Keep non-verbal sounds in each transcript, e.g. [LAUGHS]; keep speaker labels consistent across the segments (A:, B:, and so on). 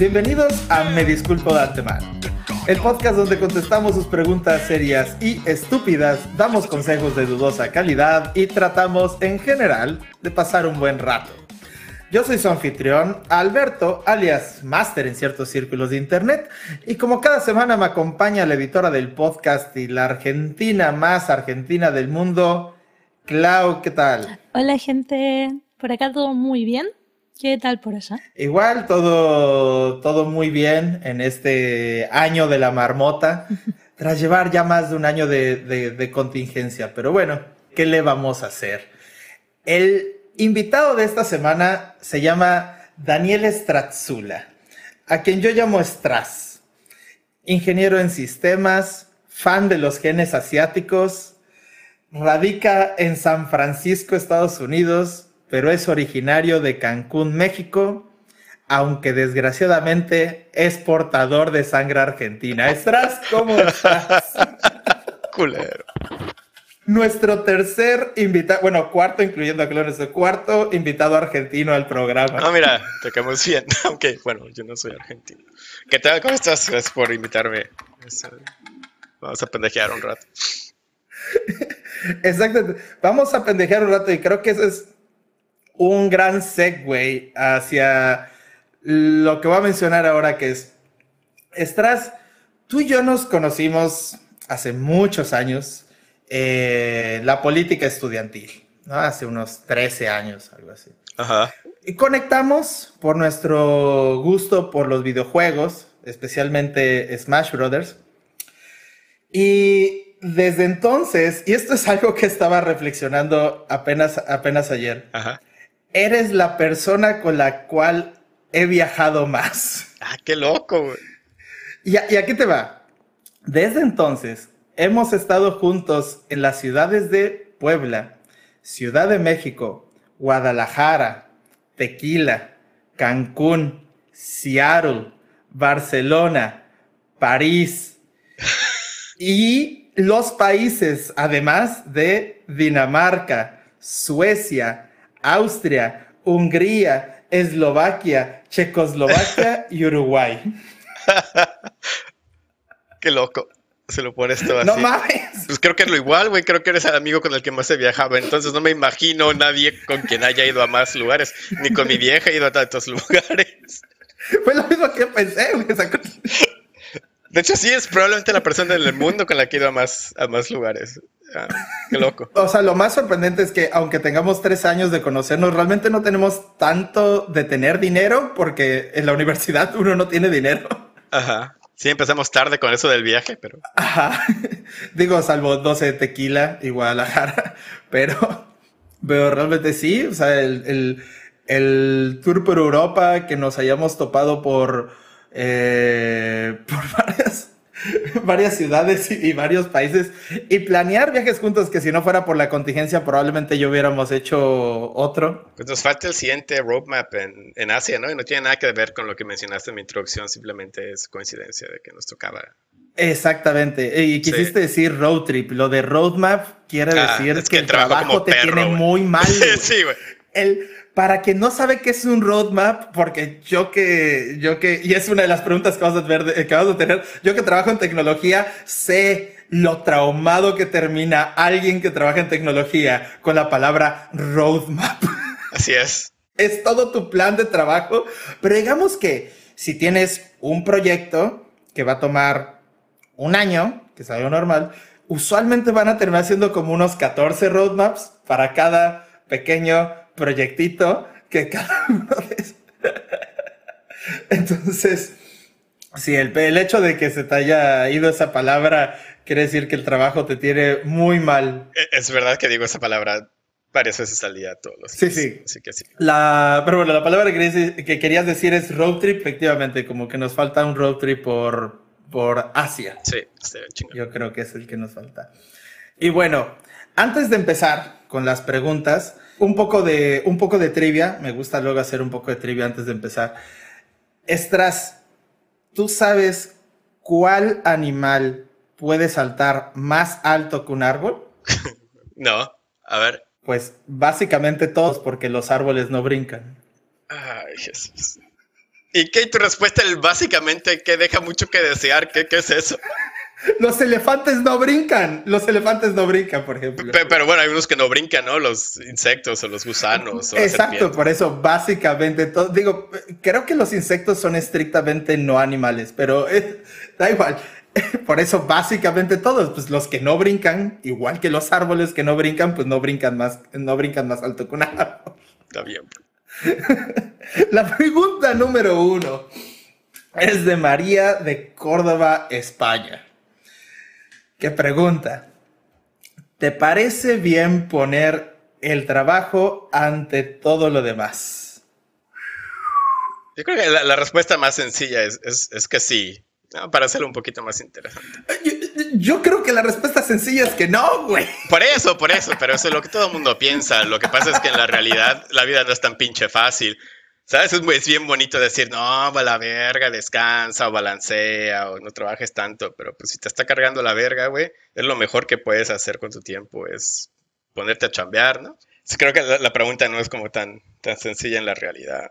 A: Bienvenidos a Me Disculpo de Antemano, el podcast donde contestamos sus preguntas serias y estúpidas, damos consejos de dudosa calidad y tratamos en general de pasar un buen rato. Yo soy su anfitrión, Alberto, alias Master en ciertos círculos de internet, y como cada semana me acompaña la editora del podcast y la argentina más argentina del mundo, Clau, ¿qué tal?
B: Hola gente, por acá todo muy bien. ¿Qué tal por allá?
A: Igual, todo, todo muy bien en este año de la marmota, [LAUGHS] tras llevar ya más de un año de, de contingencia. Pero bueno, ¿qué le vamos a hacer? El invitado de esta semana se llama Daniel Stratzula, a quien yo llamo Stras. Ingeniero en sistemas, fan de los genes asiáticos, radica en San Francisco, Estados Unidos, pero es originario de Cancún, México, aunque desgraciadamente es portador de sangre argentina. Stras, ¿cómo estás? [LAUGHS]
C: Culero
A: nuestro tercer invitado, bueno, cuarto incluyendo a Clones, cuarto invitado argentino al programa.
C: No, mira, te quedamos bien, aunque [LAUGHS] bueno, yo no soy argentino. ¿Qué tal? ¿Cómo estás? Gracias por invitarme. Vamos a pendejear un rato. [LAUGHS]
A: Exacto, vamos a pendejear un rato y creo que ese es un gran segue hacia lo que voy a mencionar ahora que es, Estras, tú y yo nos conocimos hace muchos años eh, la política estudiantil, ¿no? Hace unos 13 años, algo así.
C: Ajá.
A: Y conectamos por nuestro gusto por los videojuegos, especialmente Smash Brothers. Y desde entonces, y esto es algo que estaba reflexionando apenas, apenas ayer,
C: Ajá.
A: Eres la persona con la cual he viajado más.
C: Ah, qué loco, güey.
A: Y, y aquí te va. Desde entonces, hemos estado juntos en las ciudades de Puebla, Ciudad de México, Guadalajara, Tequila, Cancún, Seattle, Barcelona, París y los países, además de Dinamarca, Suecia, Austria, Hungría, Eslovaquia, Checoslovaquia y Uruguay. [LAUGHS]
C: Qué loco se lo pones todo así.
A: No mames.
C: Pues creo que es lo igual, güey. Creo que eres el amigo con el que más he viajado. Entonces no me imagino nadie con quien haya ido a más lugares. Ni con mi vieja he ido a tantos lugares.
A: Fue lo mismo que pensé, güey.
C: De hecho, sí es probablemente la persona en el mundo con la que he ido a más, a más lugares. Ah, qué loco. [LAUGHS]
A: O sea, lo más sorprendente es que aunque tengamos tres años de conocernos, realmente no tenemos tanto de tener dinero porque en la universidad [LAUGHS] uno no tiene dinero.
C: Ajá. Sí, empezamos tarde con eso del viaje, pero.
A: Ajá. [LAUGHS] Digo, salvo 12 de tequila y Guadalajara. Pero, pero realmente sí. O sea, el, el, el tour por Europa que nos hayamos topado por, eh, por varias [LAUGHS] varias ciudades y, varios países y planear viajes juntos que si no fuera por la contingencia probablemente yo hubiéramos hecho otro.
C: Pues nos falta el siguiente roadmap en, en Asia, ¿no? Y no tiene nada que ver con lo que mencionaste en mi introducción, simplemente es coincidencia de que nos tocaba.
A: Exactamente, y quisiste decir road trip, lo de roadmap quiere ah, decir que, el trabajo, te tiene muy mal. [LAUGHS]
C: sí, güey.
A: El, para quien no sabe qué es un roadmap, porque yo que, yo que, y es una de las preguntas que vamos a, ver, que a tener, yo que trabajo en tecnología, sé lo traumado que termina alguien que trabaja en tecnología con la palabra roadmap. [LAUGHS]
C: Así es.
A: es todo tu plan de trabajo, pero digamos que si tienes un proyecto que va a tomar un año, que es algo normal, usualmente van a terminar siendo como unos 14 roadmaps para cada pequeño proyectito que cada [LAUGHS] uno de Entonces, sí, el, el hecho de que se te haya ido esa palabra quiere decir que el trabajo te tiene muy mal.
C: E, es verdad que digo esa palabra varias veces al día todos los
A: días. Sí, sí. que sí. La, pero bueno, la palabra que, querías decir es road trip, efectivamente, como que nos falta un road trip por, por Asia.
C: Sí,
A: Yo creo que es el que nos falta. Y bueno, antes de empezar con las preguntas, un poco de, un poco de trivia. Me gusta luego hacer un poco de trivia antes de empezar. Estras, ¿tú sabes cuál animal puede saltar más alto que un árbol? [LAUGHS]
C: no, a ver.
A: Pues básicamente todos, porque los árboles no brincan.
C: Ay, Jesús. ¿Y qué? ¿Tu respuesta el básicamente que deja mucho que desear? ¿Qué, qué es eso?
A: Los elefantes no brincan. Los elefantes no brincan, por ejemplo.
C: Pero, bueno, hay unos que no brincan, ¿no? Los insectos o los gusanos.
A: Exacto, por eso básicamente todo. Digo, creo que los insectos son estrictamente no animales, pero eh, da igual. [LAUGHS] Por eso básicamente todos, pues los que no brincan, igual que los árboles que no brincan, pues no brincan más, no brincan más alto que un árbol.
C: Está bien. [LAUGHS]
A: La pregunta número uno es de María de Córdoba, España. ¿Qué pregunta? ¿Te parece bien poner el trabajo ante todo lo demás?
C: Yo creo que la, respuesta más sencilla es, que sí, para hacerlo un poquito más interesante.
A: Yo, creo que la respuesta sencilla es que no, güey.
C: Por eso, por eso, pero eso es lo que todo el mundo piensa. Lo que pasa es que en la realidad la vida no es tan pinche fácil. ¿Sabes? Es, bien bonito decir, no, va la verga, descansa o balancea o no trabajes tanto, pero pues si te está cargando la verga, güey, es lo mejor que puedes hacer con tu tiempo, es ponerte a chambear, ¿no? creo que la, pregunta no es como tan, tan sencilla en la realidad.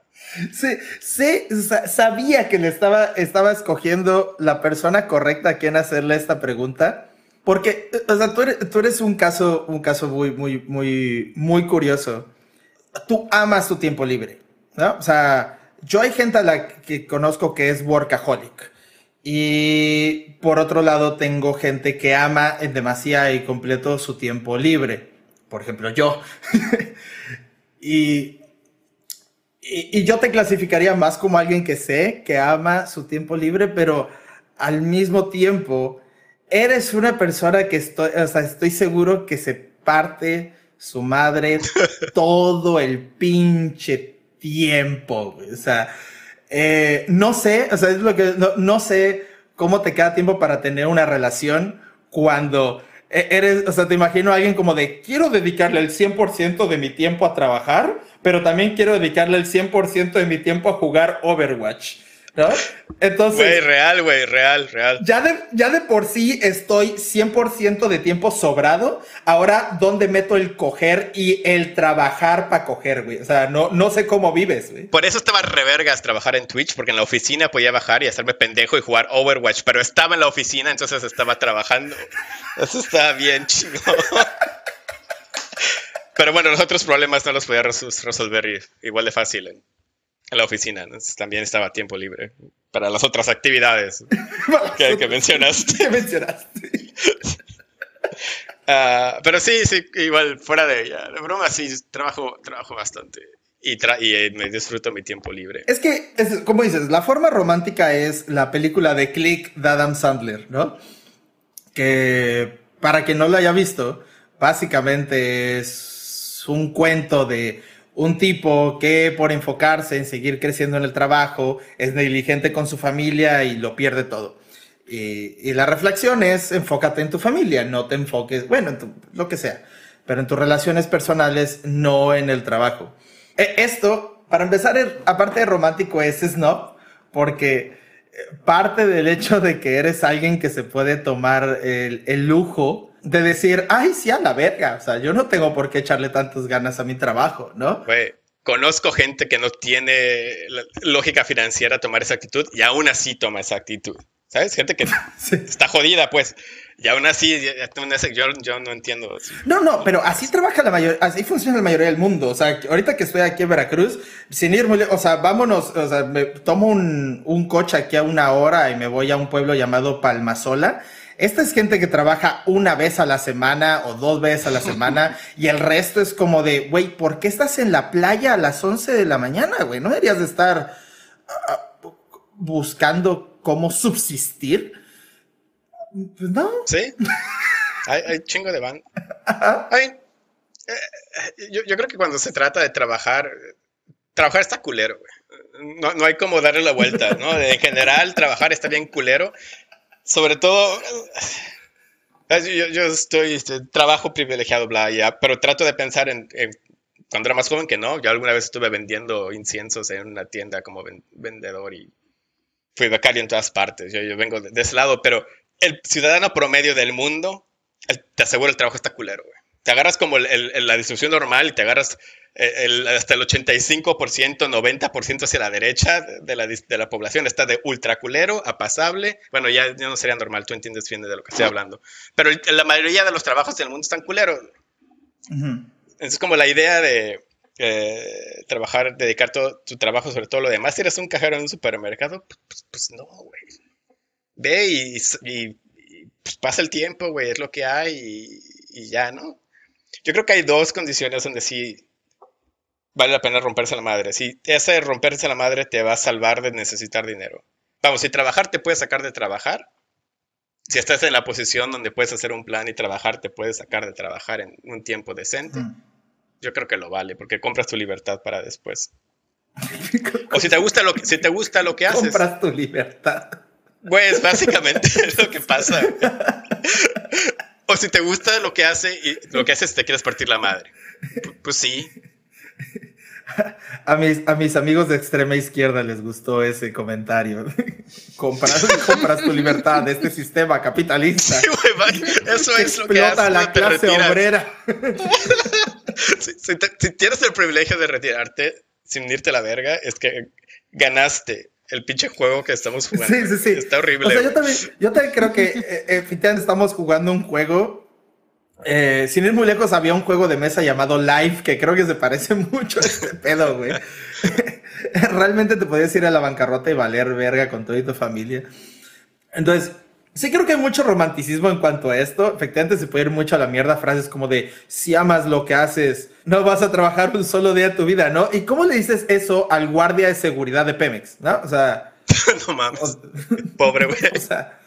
A: Sí, sí, sabía que le estaba, estaba escogiendo la persona correcta a quien hacerle esta pregunta, porque, o sea, tú eres, tú eres un caso, un caso muy, muy, muy, muy curioso. Tú amas tu tiempo libre ¿no? O sea, yo hay gente a la que conozco que es workaholic. Y por otro lado, tengo gente que ama en demasía y completo su tiempo libre. Por ejemplo, yo. [LAUGHS] y, y, yo te clasificaría más como alguien que sé que ama su tiempo libre, pero al mismo tiempo, eres una persona que estoy, o sea, estoy seguro que se parte su madre [LAUGHS] todo el pinche tiempo, O sea, eh, no sé, o sea, es lo que, no, sé cómo te queda tiempo para tener una relación cuando e-, eres, o sea, te imagino a alguien como de, quiero dedicarle el 100% de mi tiempo a trabajar, pero también quiero dedicarle el 100% de mi tiempo a jugar Overwatch. ¿No?
C: Entonces. Güey, real, güey, real, real.
A: Ya de, ya de por sí estoy 100% de tiempo sobrado. Ahora, ¿dónde meto el coger y el trabajar para coger, güey? O sea, no, no sé cómo vives, güey.
C: Por eso estaba revergas trabajar en Twitch, porque en la oficina podía bajar y hacerme pendejo y jugar Overwatch, pero estaba en la oficina, entonces estaba trabajando. Eso estaba bien chido. [LAUGHS] Pero bueno, los otros problemas no los podía resolver igual de fácil en la oficina, también estaba tiempo libre para las otras actividades [LAUGHS] que, mencionaste.
A: que mencionaste. [LAUGHS]
C: Ah, pero sí, sí, igual fuera de ella, de broma sí, trabajo, trabajo bastante y, y eh, me disfruto mi tiempo libre.
A: Es que, es, como dices, la forma romántica es la película de Click de Adam Sandler, ¿no? Que para quien no lo haya visto, básicamente es un cuento de un tipo que por enfocarse en seguir creciendo en el trabajo es negligente con su familia y lo pierde todo. Y, la reflexión es enfócate en tu familia, no te enfoques, bueno, en lo que sea, pero en tus relaciones personales, no en el trabajo. E, esto, para empezar, aparte de romántico, es snob, porque eh, parte del hecho de que eres alguien que se puede tomar el, el lujo de decir, ay, sí, a la verga. O sea, yo no tengo por qué echarle tantas ganas a mi trabajo, ¿no?
C: Güey, conozco gente que no tiene lógica financiera a tomar esa actitud y aún así toma esa actitud. ¿Sabes? Gente que [LAUGHS] está jodida, pues. Y aún así, yo, yo no entiendo.
A: No, no, pero así trabaja la mayoría, así funciona la mayoría del mundo. O sea, ahorita que estoy aquí en Veracruz, sin ir muy o sea, vámonos, o sea, me tomo un, un coche aquí a una hora y me voy a un pueblo llamado Palmasola esta es gente que trabaja una vez a la semana o dos veces a la semana y el resto es como de, güey, ¿por qué estás en la playa a las 11 de la mañana, güey? ¿No deberías de estar ah, buscando cómo subsistir? Pues no.
C: Sí. hay, chingo de van. Eh, yo, yo, creo que cuando se trata de trabajar, trabajar está culero, güey. No, no, hay como darle la vuelta, ¿no? En general, trabajar está bien culero sobre todo, yo, estoy, este, trabajo privilegiado, bla, ya, pero trato de pensar en, cuando era más joven que no. Yo alguna vez estuve vendiendo inciensos en una tienda como vendedor y fui becario en todas partes. Yo, yo vengo de, ese lado, pero el ciudadano promedio del mundo, te aseguro el trabajo está culero, güey. Te agarras como la distribución normal y te agarras el, hasta el 85%, 90% hacia la derecha de la, de la población está de ultraculero a pasable. Bueno, ya, no sería normal, tú entiendes bien de lo que estoy hablando. Pero la mayoría de los trabajos del mundo están culeros. Es como la idea de eh, trabajar, dedicar todo tu trabajo sobre todo lo demás. Si eres un cajero en un supermercado, pues, pues, pues no, güey. Ve y, pues, pasa el tiempo, güey, es lo que hay y, y ya, ¿no? Yo creo que hay dos condiciones donde sí vale la pena romperse la madre. Si ese romperse la madre te va a salvar de necesitar dinero. Vamos, si trabajar te puede sacar de trabajar, si estás en la posición donde puedes hacer un plan y trabajar, te puedes sacar de trabajar en un tiempo decente. Yo creo que lo vale, porque compras tu libertad para después. [LAUGHS] o si te gusta lo que, si te gusta lo que haces.
A: Compras tu libertad.
C: Pues básicamente [LAUGHS] es lo que pasa. o si te gusta lo que hace y lo que haces te quieres partir la madre. pues sí,
A: a mis, a mis amigos de extrema izquierda les gustó ese comentario. [LAUGHS] compras, compras tu libertad de este sistema capitalista.
C: Sí, eso es lo que hace.
A: la clase obrera. [LAUGHS]
C: si, tienes el privilegio de retirarte sin irte a la verga, es que ganaste el pinche juego que estamos jugando.
A: Sí, sí, sí.
C: Está horrible.
A: yo, también, yo también creo que eh, efectivamente estamos jugando un juego eh, sin ir muy lejos, había un juego de mesa llamado Live que creo que se parece [LAUGHS] mucho a este pedo, güey. [LAUGHS] Realmente te podías ir a la bancarrota y valer verga con toda tu familia. Entonces, sí creo que hay mucho romanticismo en cuanto a esto. Efectivamente, se puede ir mucho a la mierda frases como de si amas lo que haces, no vas a trabajar un solo día de tu vida, ¿no? ¿Y cómo le dices eso al guardia de seguridad de Pemex, no? O sea. [LAUGHS]
C: no mames. Pobre, güey.
A: o sea.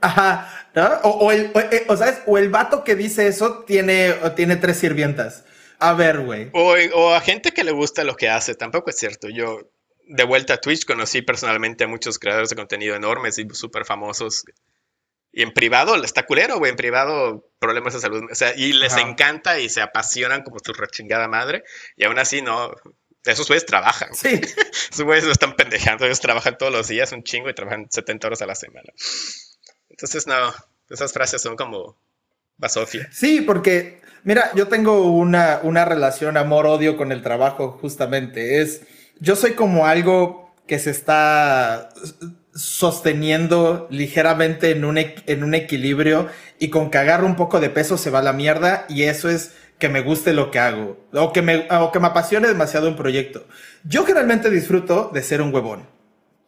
A: Ajá, ¿no? O, el, eh, o, ¿sabes? o el vato que dice eso tiene, tiene tres sirvientas. A ver, güey.
C: O, a gente que le gusta lo que hace, tampoco es cierto. Yo, de vuelta a Twitch, conocí personalmente a muchos creadores de contenido enormes y súper famosos. Y en privado está culero, güey. En privado, problemas de salud. O sea, y les encanta y se apasionan como su rechingada madre. Y aún así, no. Esos güeyes trabajan.
A: Sí. [LAUGHS]
C: Esos güeyes no están pendejando. Ellos trabajan todos los días un chingo y trabajan 70 horas a la semana. Entonces, no, esas frases son como basofia.
A: Sí, porque, mira, yo tengo una, una relación amor-odio con el trabajo, justamente. Es, yo soy como algo que se está sosteniendo ligeramente en un, en un equilibrio y con que agarro un poco de peso se va a la mierda y eso es que me guste lo que hago o que me, o que me apasione demasiado un proyecto. Yo generalmente disfruto de ser un huevón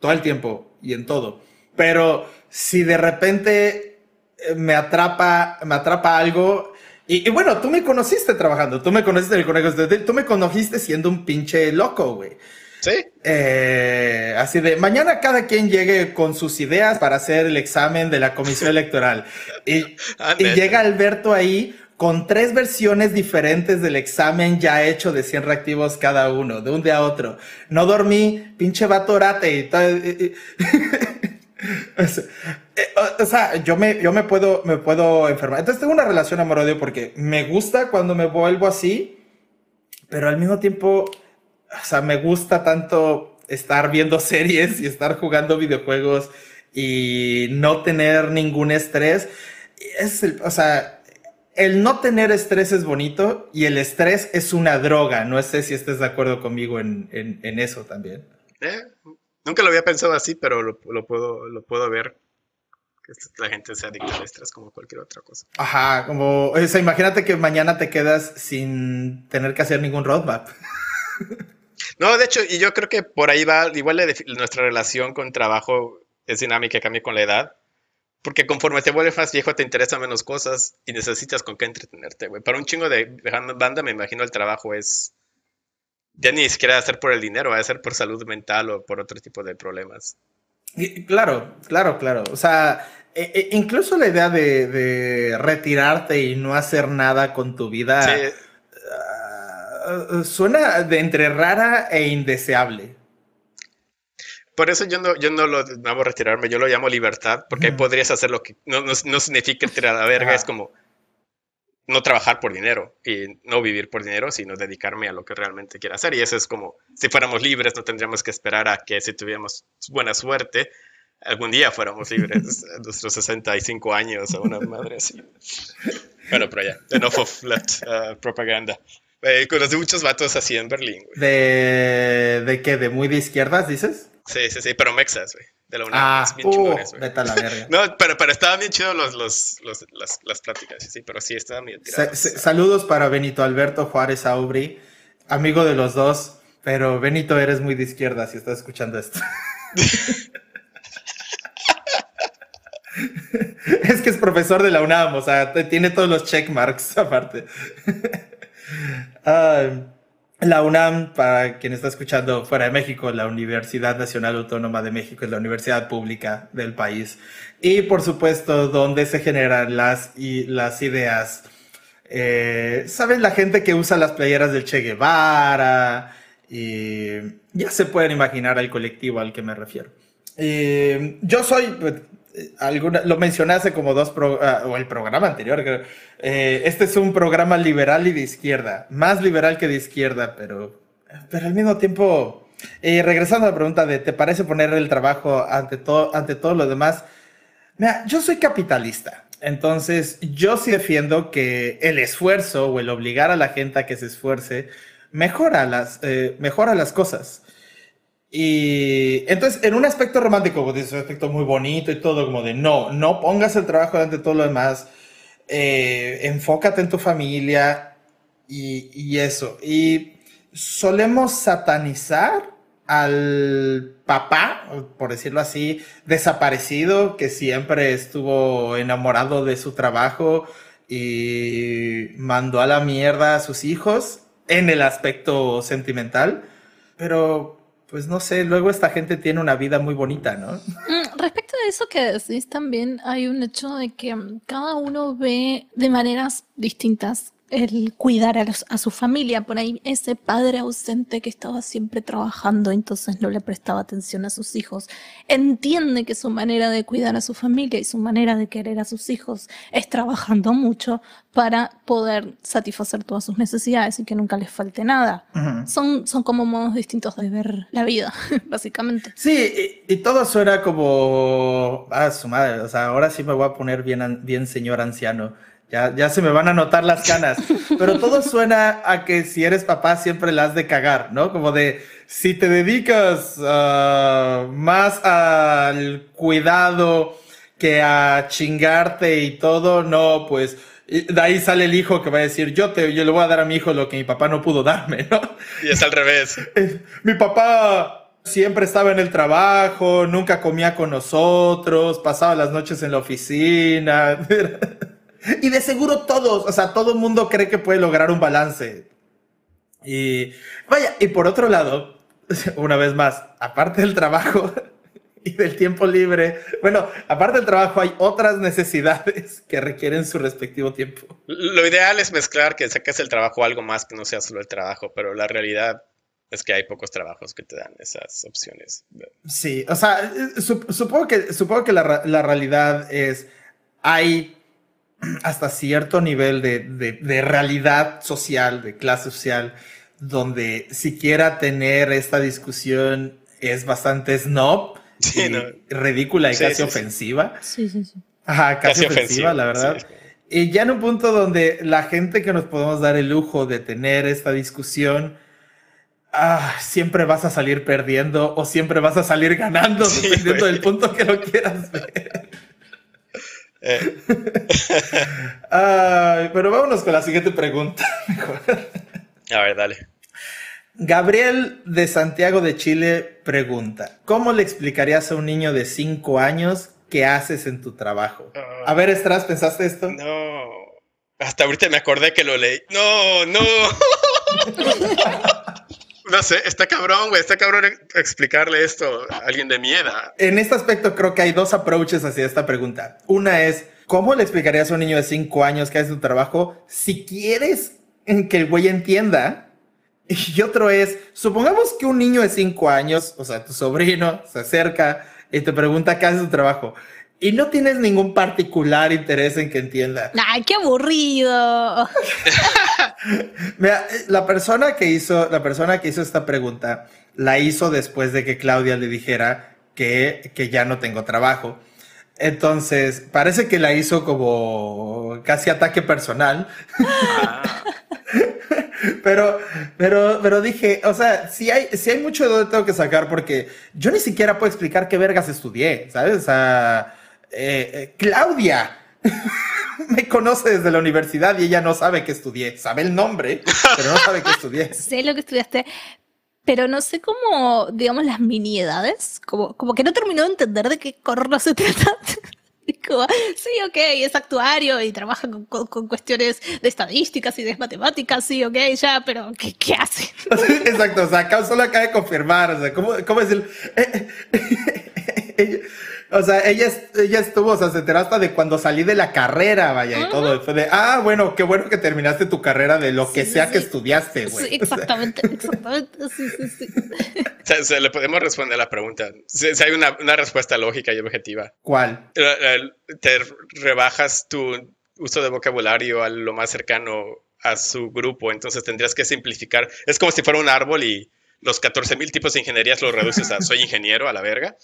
A: todo el tiempo y en todo, pero si de repente eh, me atrapa, me atrapa algo. Y, bueno, tú me conociste trabajando, tú me conociste en el Conejo tú me conociste siendo un pinche loco, güey.
C: Sí.
A: Eh, así de, mañana cada quien llegue con sus ideas para hacer el examen de la comisión [LAUGHS] electoral. Y, y llega Alberto ahí con tres versiones diferentes del examen ya hecho de 100 reactivos cada uno, de un día a otro. No dormí, pinche vato orate y [LAUGHS] o sea, yo me, yo me puedo, me puedo enfermar. Entonces tengo una relación amor-odio porque me gusta cuando me vuelvo así, pero al mismo tiempo, o sea, me gusta tanto estar viendo [LAUGHS] series y estar jugando videojuegos y no tener ningún estrés. Es el, o sea, el no tener estrés es bonito y el estrés es una droga. No sé si estés de acuerdo conmigo en, en, en eso también.
C: ¿Eh? Nunca lo había pensado así, pero lo, puedo, lo puedo ver. Que la gente se adicta al estrés como cualquier otra cosa.
A: Ajá, como, o sea, imagínate que mañana te quedas sin tener que hacer ningún roadmap. [LAUGHS]
C: No, de hecho, y yo creo que por ahí va, igual nuestra relación con trabajo es dinámica, cambia con la edad. Porque conforme te vuelves más viejo, te interesan menos cosas y necesitas con qué entretenerte, güey. Para un chingo de banda, me imagino el trabajo es ya ni siquiera va a ser por el dinero, va a ser por salud mental o por otro tipo de problemas.
A: claro, claro, claro. O sea, e, e, incluso la idea de, retirarte y no hacer nada con tu vida ah, suena de entre rara e indeseable.
C: Por eso yo no, yo no lo llamo retirarme, yo lo llamo libertad, porque ahí podrías hacer lo que no, no, no significa tirar a la verga, es como no trabajar por dinero y no vivir por dinero, sino dedicarme a lo que realmente quiero hacer. Y eso es como, si fuéramos libres, no tendríamos que esperar a que si tuviéramos buena suerte, algún día fuéramos libres, [LAUGHS] a nuestros 65 años o una madre así. [LAUGHS] Bueno, pero ya, enough of left uh, propaganda. Eh, conocí muchos vatos así en Berlín, güey.
A: ¿De, ¿De qué? ¿De muy de izquierdas, dices?
C: Sí, sí, sí, pero mexas, güey. De la UNAM.
A: Ah,
C: es bien
A: uh,
C: chingones, güey.
A: vete a la verga. [LAUGHS]
C: No, pero, pero estaban bien chidos los, los, los- las, las pláticas, sí, pero sí, estaban bien tirados.
A: sa- saludos para Benito Alberto Juárez Aubry, amigo de los dos, pero Benito eres muy de izquierda si estás escuchando esto. [LAUGHS] es que es profesor de la UNAM, o sea, tiene todos los checkmarks [LAUGHS] aparte. Ah, la UNAM, para quien está escuchando fuera de México, la Universidad Nacional Autónoma de México es la universidad pública del país. Y por supuesto, donde se generan las, y, las ideas. Eh, ¿Saben la gente que usa las playeras del Che Guevara? Y ya se pueden imaginar al colectivo al que me refiero. Eh, yo soy, pues, alguna, lo mencioné hace como dos, ah, o el programa anterior, creo. Eh, este es un programa liberal y de izquierda, más liberal que de izquierda, pero, pero al mismo tiempo, eh, regresando a la pregunta de, ¿te parece poner el trabajo ante, todo ante todo lo demás? Mira, yo soy capitalista, entonces yo sí defiendo que el esfuerzo o el obligar a la gente a que se esfuerce mejora las, eh, mejora las cosas. Y entonces, en un aspecto romántico, como dices, un aspecto muy bonito y todo, como de no, no pongas el trabajo ante todo lo demás, eh, enfócate en tu familia y, y eso. Y solemos satanizar al papá, por decirlo así, desaparecido, que siempre estuvo enamorado de su trabajo y mandó a la mierda a sus hijos en el aspecto sentimental. Pero, pues no sé, luego esta gente tiene una vida muy bonita, ¿no? [LAUGHS]
B: Mm, Respecto a eso que decís, también hay un hecho de que mm, cada uno ve de maneras distintas el cuidar a, los- a su familia. Por ahí ese padre ausente que estaba siempre trabajando, entonces no le prestaba atención a sus hijos, entiende que su manera de cuidar a su familia y su manera de querer a sus hijos es trabajando mucho para poder satisfacer todas sus necesidades y que nunca les falte nada. Son, son como modos distintos de ver la vida, [LAUGHS] básicamente.
A: Sí, y, y todo suena como. Ah, su madre. O sea, ahora sí me voy a poner bien, bien señor anciano. Ya, ya se me van a notar las canas. Pero todo suena a que si eres papá siempre la has de cagar, ¿no? Como de si te dedicas ah, más al cuidado que a chingarte y todo, no, pues. De ahí sale el hijo que va a decir, yo, te, yo le voy a dar a mi hijo lo que mi papá no pudo darme, ¿no?
C: Y es al revés.
A: Eh, Mi papá siempre estaba en el trabajo, nunca comía con nosotros, pasaba las noches en la oficina. [LAUGHS] Y de seguro todos, o sea, todo el mundo cree que puede lograr un balance. Y vaya, y por otro lado, [LAUGHS] una vez más, aparte del trabajo [LAUGHS] y del tiempo libre, bueno, aparte del trabajo hay otras necesidades [LAUGHS] que requieren su respectivo tiempo.
C: Lo ideal es mezclar que saques el trabajo algo más que no sea solo el trabajo, pero la realidad es que hay pocos trabajos que te dan esas opciones.
A: Sí, o sea, eh, sup- supongo que, supongo que la, la realidad es, hay [CLEARS THROAT] hasta cierto nivel de, de- de realidad social, de clase social, donde siquiera tener esta discusión es bastante snob,
C: Sí,
A: y
C: no.
A: ridícula y
C: Sí,
A: casi
C: sí,
A: ofensiva.
B: Sí, sí, sí.
A: Ajá, casi,
C: Casi
A: ofensiva,
C: ofensivo,
A: la verdad.
C: sí.
A: Y ya en un punto donde la gente que nos podemos dar el lujo de tener esta discusión, ah, siempre vas a salir perdiendo o siempre vas a salir ganando,
C: Sí,
A: dependiendo
C: güey.
A: del punto que lo quieras ver. [LAUGHS]
C: Eh, [LAUGHS]
A: Ay, pero vámonos con la siguiente pregunta. [LAUGHS] mejor.
C: a ver, dale.
A: Gabriel de Santiago de Chile pregunta, ¿cómo le explicarías a un niño de 5 años qué haces en tu trabajo? A ver, Estras, ¿pensaste esto?
C: No. Hasta ahorita me acordé que lo leí. No, no. [LAUGHS] No sé, está cabrón, güey. Está cabrón ex- explicarle esto a alguien de mi edad.
A: En este aspecto creo que hay dos approaches hacia esta pregunta. Una es, ¿cómo le explicarías a un niño de 5 años que hace tu trabajo si quieres que el güey entienda? Y otro es, supongamos que un niño de 5 años, o sea, tu sobrino, se acerca y te pregunta qué hace tu trabajo. Y no tienes ningún particular interés en que entienda.
B: ¡Ay, qué aburrido! [LAUGHS]
A: Mira, la persona que hizo, la persona que hizo esta pregunta la hizo después de que Claudia le dijera que, que ya no tengo trabajo. Entonces, parece que la hizo como casi ataque personal. [LAUGHS] Pero, pero, pero dije, o sea, si hay, si hay mucho de donde tengo que sacar porque yo ni siquiera puedo explicar qué vergas estudié, ¿sabes? O sea, eh, eh, Claudia [LAUGHS] me conoce desde la universidad y ella no sabe qué estudié. Sabe el nombre, pero no sabe qué estudié. [LAUGHS]
B: sé lo que estudiaste, pero no sé cómo, digamos, las miniedades, como, como que no terminó de entender de qué corno se [LAUGHS] trata. sí, ok, es actuario y trabaja con, cuestiones de estadísticas y de matemáticas, sí, ok, ya, pero ¿qué, qué hace?
A: Exacto, o sea, acá solo acaba de confirmar, o sea, ¿cómo, cómo es el... O sea, ella, ella estuvo, o sea, se enteró hasta de cuando salí de la carrera, vaya, y todo. Fue de, ah, bueno, qué bueno que terminaste tu carrera de lo que sea que estudiaste, güey. [LAUGHS]
B: Sí, exactamente, exactamente. Sí, sí, sí. [LAUGHS]
C: O sea, le podemos responder la pregunta. Si, hay una, una, respuesta lógica y objetiva.
A: ¿Cuál?
C: Te rebajas tu uso de vocabulario a lo más cercano a su grupo, entonces tendrías que simplificar. Es como si fuera un árbol y los 14.000 tipos de ingenierías los reduces a soy [LAUGHS] ingeniero a la verga.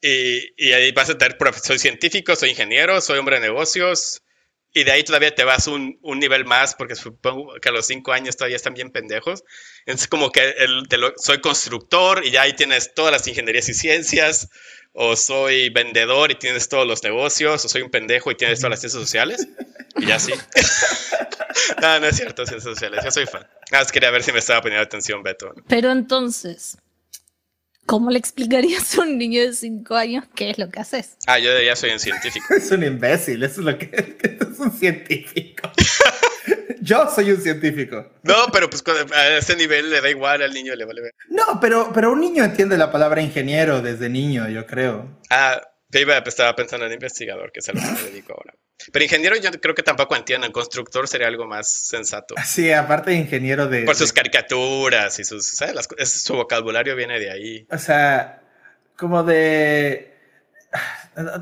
C: Y, ahí vas a tener, soy científico, soy ingeniero, soy hombre de negocios. Y de ahí todavía te vas un, un nivel más, porque supongo que a los cinco años todavía están bien pendejos. Entonces, como que el, soy constructor y ya ahí tienes todas las ingenierías y ciencias. O soy vendedor y tienes todos los negocios. O soy un pendejo y tienes todas las ciencias sociales. Y ya sí. [LAUGHS] no, no es cierto, ciencias sociales. Yo soy fan. Nada más quería ver si me estaba poniendo atención, Beto.
B: Pero entonces, ¿Cómo le explicarías a un niño de 5 años qué es lo que haces?
C: Ah, yo ya soy un científico.
A: es un imbécil, eso es lo que [LAUGHS] es un científico. [LAUGHS] yo soy un científico.
C: No, pero pues a ese nivel le da igual al niño, le vale ver.
A: No, pero, pero un niño entiende la palabra ingeniero desde niño, yo creo.
C: Ah, estaba pensando en investigador, que es a lo que me dedico ahora. Pero ingeniero yo creo que tampoco entienden. Constructor sería algo más sensato.
A: Sí, aparte de ingeniero de...
C: Por sus caricaturas y sus... ¿sabes? su vocabulario viene de ahí.
A: O sea, como de...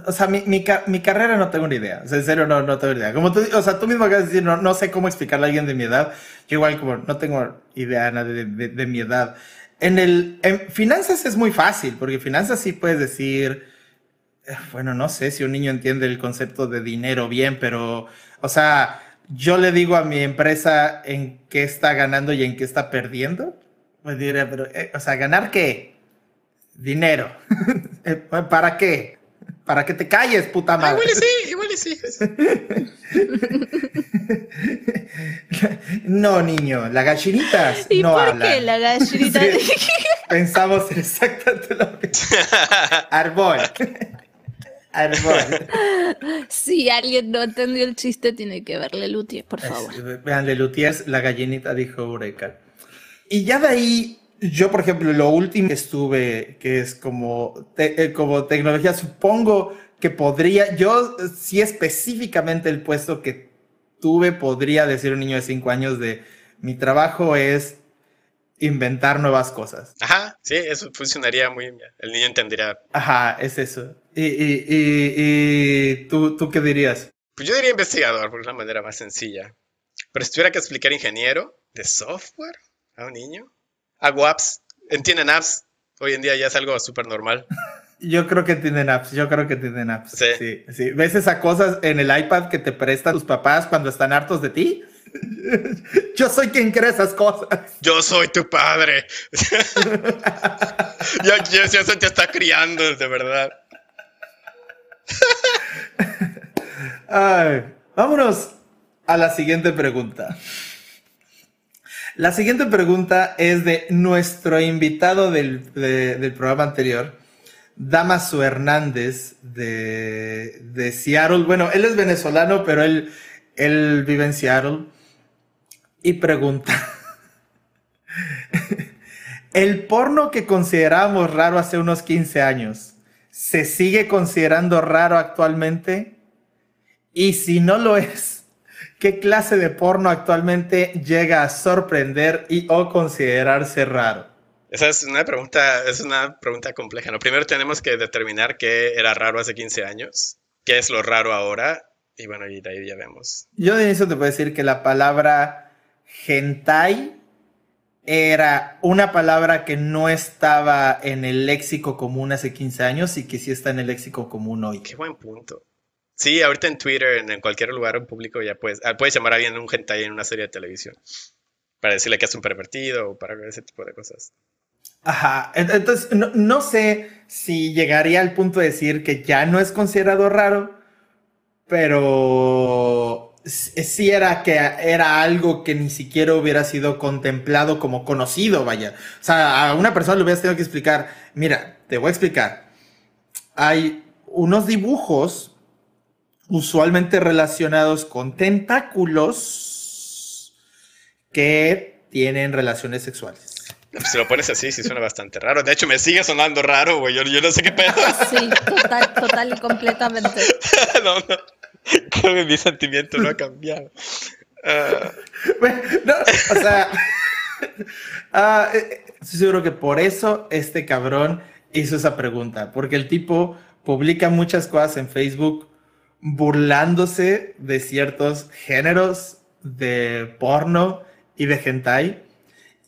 A: O sea, mi, mi, mi, carrera no tengo ni idea. O sea, en serio, no, no tengo ni idea. Como tú, o sea, tú mismo acabas de decir, no, no sé cómo explicarle a alguien de mi edad. Yo igual como no tengo idea de, de, de mi edad. En el... En finanzas es muy fácil, porque finanzas sí puedes decir bueno, no sé si un niño entiende el concepto de dinero bien, pero, o sea, yo le digo a mi empresa en qué está ganando y en qué está perdiendo. Pues diré, pero, eh, o sea, ¿ganar qué? Dinero. [LAUGHS] Eh, ¿Para qué? Para que te calles, puta madre.
C: igual sí, igual sí. [LAUGHS]
A: no, niño, la gallinita
B: ¿Y
A: no
B: por qué la gallinita? [LAUGHS]
A: pensamos exactamente lo mismo. [LAUGHS]
B: Si alguien no entendió el chiste, tiene que verle Lutier, por favor.
A: Vean, Lutier, la gallinita dijo Eureka. Y ya de ahí, yo, por ejemplo, lo último que estuve, que es como, eh, como tecnología, supongo que podría, yo sí específicamente el puesto que tuve, podría decir un niño de 5 años de mi trabajo es inventar nuevas cosas.
C: Ajá, sí, eso funcionaría muy bien. El niño entendería.
A: Ajá, es eso. ¿Y, y, y, ¿tú, tú qué dirías?
C: Pues yo diría investigador, por una manera más sencilla. Pero si tuviera que explicar ingeniero de software a un niño, hago apps, entienden apps. Hoy en día ya es algo súper normal. [LAUGHS]
A: Yo creo que tienen apps, yo creo que tienen apps. Sí. sí. sí, ¿Ves esas cosas en el iPad que te prestan tus papás cuando están hartos de ti? Yo soy quien cree esas cosas.
C: Yo soy tu padre. [LAUGHS] ya, ya, ya se te está criando, de verdad.
A: vámonos a la siguiente pregunta. La siguiente pregunta es de nuestro invitado del, del programa anterior, Damaso Hernández de, de, Seattle. Bueno, él es venezolano, pero él, él vive en Seattle y pregunta, [LAUGHS] ¿el porno que considerábamos raro hace unos 15 años se sigue considerando raro actualmente? Y si no lo es, ¿qué clase de porno actualmente llega a sorprender y o considerarse raro?
C: Esa es una pregunta, es una pregunta compleja. Lo primero tenemos que determinar qué era raro hace 15 años, qué es lo raro ahora, y bueno, y de ahí ya vemos.
A: Yo de inicio te puedo decir que la palabra hentai era una palabra que no estaba en el léxico común hace 15 años y que sí está en el léxico común hoy.
C: Qué buen punto. Sí, ahorita en Twitter, en, cualquier lugar público, ya puedes, ah, puedes llamar a alguien un hentai en una serie de televisión. para decirle que es un pervertido o para ese tipo de cosas.
A: Ajá, entonces no, sé si llegaría al punto de decir que ya no es considerado raro, pero sí era que era algo que ni siquiera hubiera sido contemplado como conocido, vaya. O sea, a una persona le hubieras tenido que explicar, mira, te voy a explicar. Hay unos dibujos usualmente relacionados con tentáculos que tienen relaciones sexuales.
C: Si lo pones así, sí suena bastante raro. De hecho, me sigue sonando raro, güey. Yo, no sé qué pedo.
B: Sí, total, total y completamente. [LAUGHS]
C: no, no. [LAUGHS] Creo que mi sentimiento no ha cambiado. [LAUGHS]
A: Uh... no, o sea, uh, [LAUGHS] estoy seguro que por eso este cabrón hizo esa pregunta. Porque el tipo publica muchas cosas en Facebook burlándose de ciertos géneros de porno y de hentai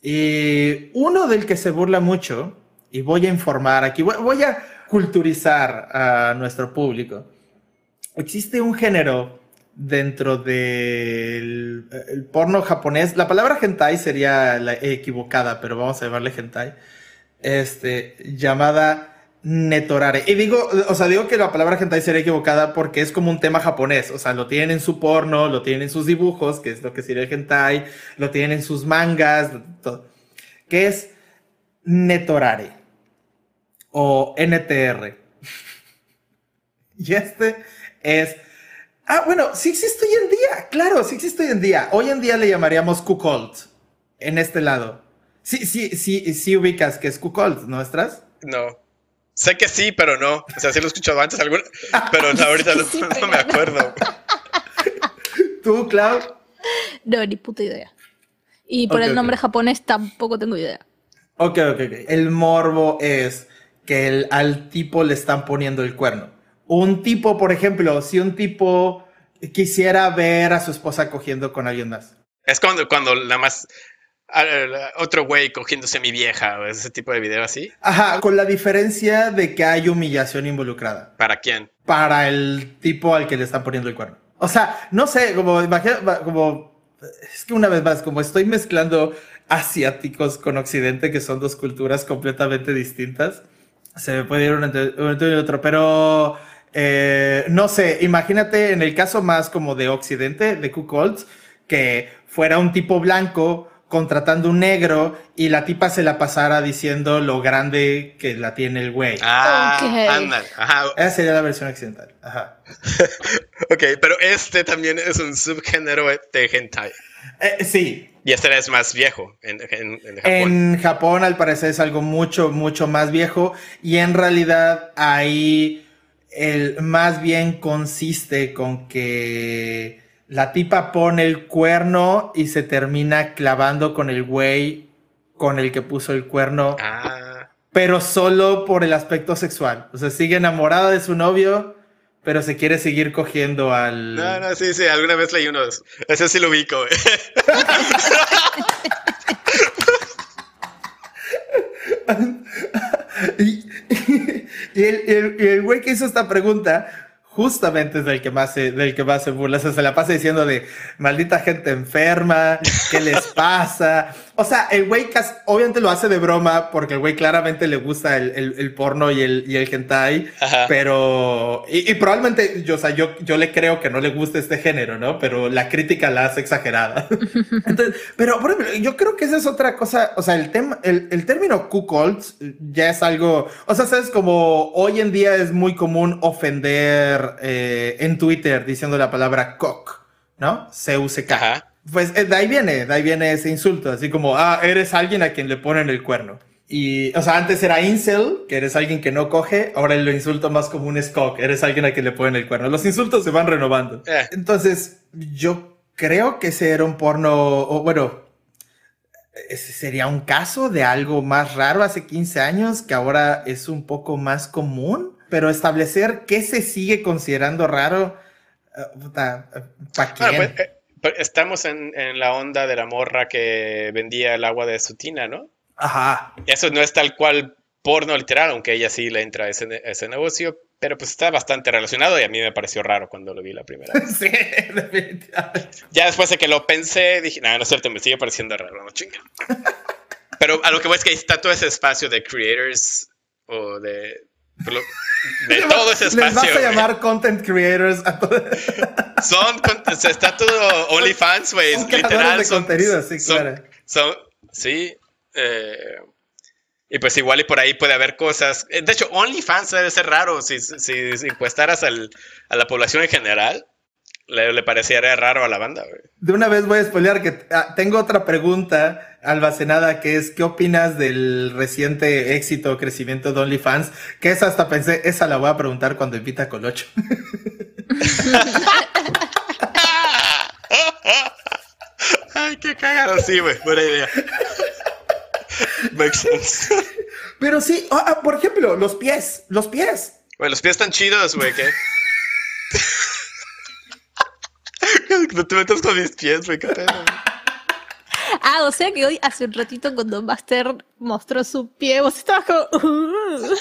A: y uno del que se burla mucho, y voy a informar aquí, voy, a culturizar a nuestro público. Existe un género dentro del porno japonés. La palabra hentai sería la equivocada, pero vamos a llamarle hentai. Este, llamada netorare. Y digo, o sea, digo que la palabra hentai sería equivocada porque es como un tema japonés. O sea, lo tienen en su porno, lo tienen en sus dibujos, que es lo que sería el hentai, lo tienen en sus mangas, todo. Que es netorare o NTR. [LAUGHS] y este es. Ah, bueno, sí existe hoy en día. Claro, sí existe hoy en día. Hoy en día le llamaríamos Kukolt en este lado. Sí, sí, sí, sí ubicas que es Kukolt, ¿no estás?
C: No. Sé que sí, pero no. O sea, sí lo he escuchado antes, pero ahorita no, [LAUGHS] me acuerdo. [LAUGHS]
A: ¿Tú, Clau?
B: No, ni puta idea. Y por el nombre japonés tampoco tengo idea.
A: Ok, ok, ok. El morbo es que el, al tipo le están poniendo el cuerno. Un tipo, por ejemplo, si un tipo quisiera ver a su esposa cogiendo con alguien más.
C: Es cuando, cuando la más otro güey cogiéndose a mi vieja o ese tipo de video así.
A: Ajá, con la diferencia de que hay humillación involucrada.
C: ¿Para quién?
A: Para el tipo al que le están poniendo el cuerno. O sea, no sé, como imagina, como es que una vez más, como estoy mezclando asiáticos con occidente, que son dos culturas completamente distintas, se me puede ir un entre, y otro, pero eh, no sé, imagínate en el caso más como de occidente, de Kukolz, que fuera un tipo blanco contratando un negro y la tipa se la pasara diciendo lo grande que la tiene el güey.
C: Ah, anda, ajá.
A: Esa sería la versión occidental. Ajá. [LAUGHS]
C: ok, pero este también es un subgénero de hentai.
A: Eh, sí.
C: Y este es más viejo en, en,
A: Japón. En Japón, al parecer, es algo mucho, mucho más viejo. Y en realidad, ahí el más bien consiste con que la tipa pone el cuerno y se termina clavando con el güey con el que puso el cuerno.
C: Ah.
A: Pero solo por el aspecto sexual. O sea, sigue enamorada de su novio, pero se quiere seguir cogiendo al.
C: No, no, sí, sí, alguna vez leí unos. Ese sí lo ubico. [LAUGHS] [LAUGHS] [LAUGHS]
A: y, el güey que hizo esta pregunta justamente es del que más se, del que más se burla. se la pasa diciendo de maldita gente enferma, ¿qué les pasa? O sea, el güey obviamente lo hace de broma porque el güey claramente le gusta el, porno y el, y el hentai, pero, y, probablemente, yo, o sea, yo, yo le creo que no le gusta este género, ¿no? Pero la crítica la hace exagerada. [LAUGHS] Entonces, pero, por ejemplo, yo creo que esa es otra cosa, o sea, el tema, el, el término cuckold ya es algo, o sea, sabes, como hoy en día es muy común ofender eh, en Twitter diciendo la palabra cock, ¿no? C-U-C-K. Pues eh, de ahí viene, de ahí viene ese insulto, así como, ah, eres alguien a quien le ponen el cuerno. Y, o sea, antes era incel, que eres alguien que no coge, ahora el insulto más común es cock, eres alguien a quien le ponen el cuerno. Los insultos se van renovando. Eh. Entonces, yo creo que ese era un porno, o bueno, ese sería un caso de algo más raro hace 15 años que ahora es un poco más común pero establecer qué se sigue considerando raro, eh, ¿para ah, quién? Pues,
C: eh, pues, estamos en, la onda de la morra que vendía el agua de su tina, ¿no?
A: Ajá.
C: Eso no es tal cual porno literal, aunque ella sí le entra a ese, ese negocio, Pero pues está bastante relacionado y a mí me pareció raro cuando lo vi la primera vez. [LAUGHS]
A: sí, definitivamente.
C: Ya después de que lo pensé, dije, no, no es cierto, me sigue pareciendo raro, no chinga. [LAUGHS] Pero a lo que voy es que ahí está todo ese espacio de creators o de. [LAUGHS] De todo ese espacio.
A: Les vas a llamar content creators a. [LAUGHS]
C: Son, está todo OnlyFans, güey. Literal.
A: De son, contenido, sí,
C: son,
A: claro.
C: Son, sí. Eh, y pues igual y por ahí puede haber cosas. Eh, de hecho, OnlyFans debe ser raro si, si, si encuestaras al, a la población en general. Le, le, pareciera raro a la banda, güey.
A: De una vez voy a spoilear que ah, tengo otra pregunta almacenada que es ¿qué opinas del reciente éxito o crecimiento de OnlyFans? Que esa hasta pensé, esa la voy a preguntar cuando invita a Colocho. [LAUGHS]
C: Ay, qué cagado, sí, güey, buena idea. Makes sense.
A: Pero sí, ah, ah, por ejemplo, los pies, los pies.
C: Güey, los pies están chidos, güey, ¿qué? [LAUGHS] no te metas con mis pies, güey, qué pedo.
B: Ah, o sea que hoy, hace un ratito, cuando Master mostró su pie, vos estabas como. Uh.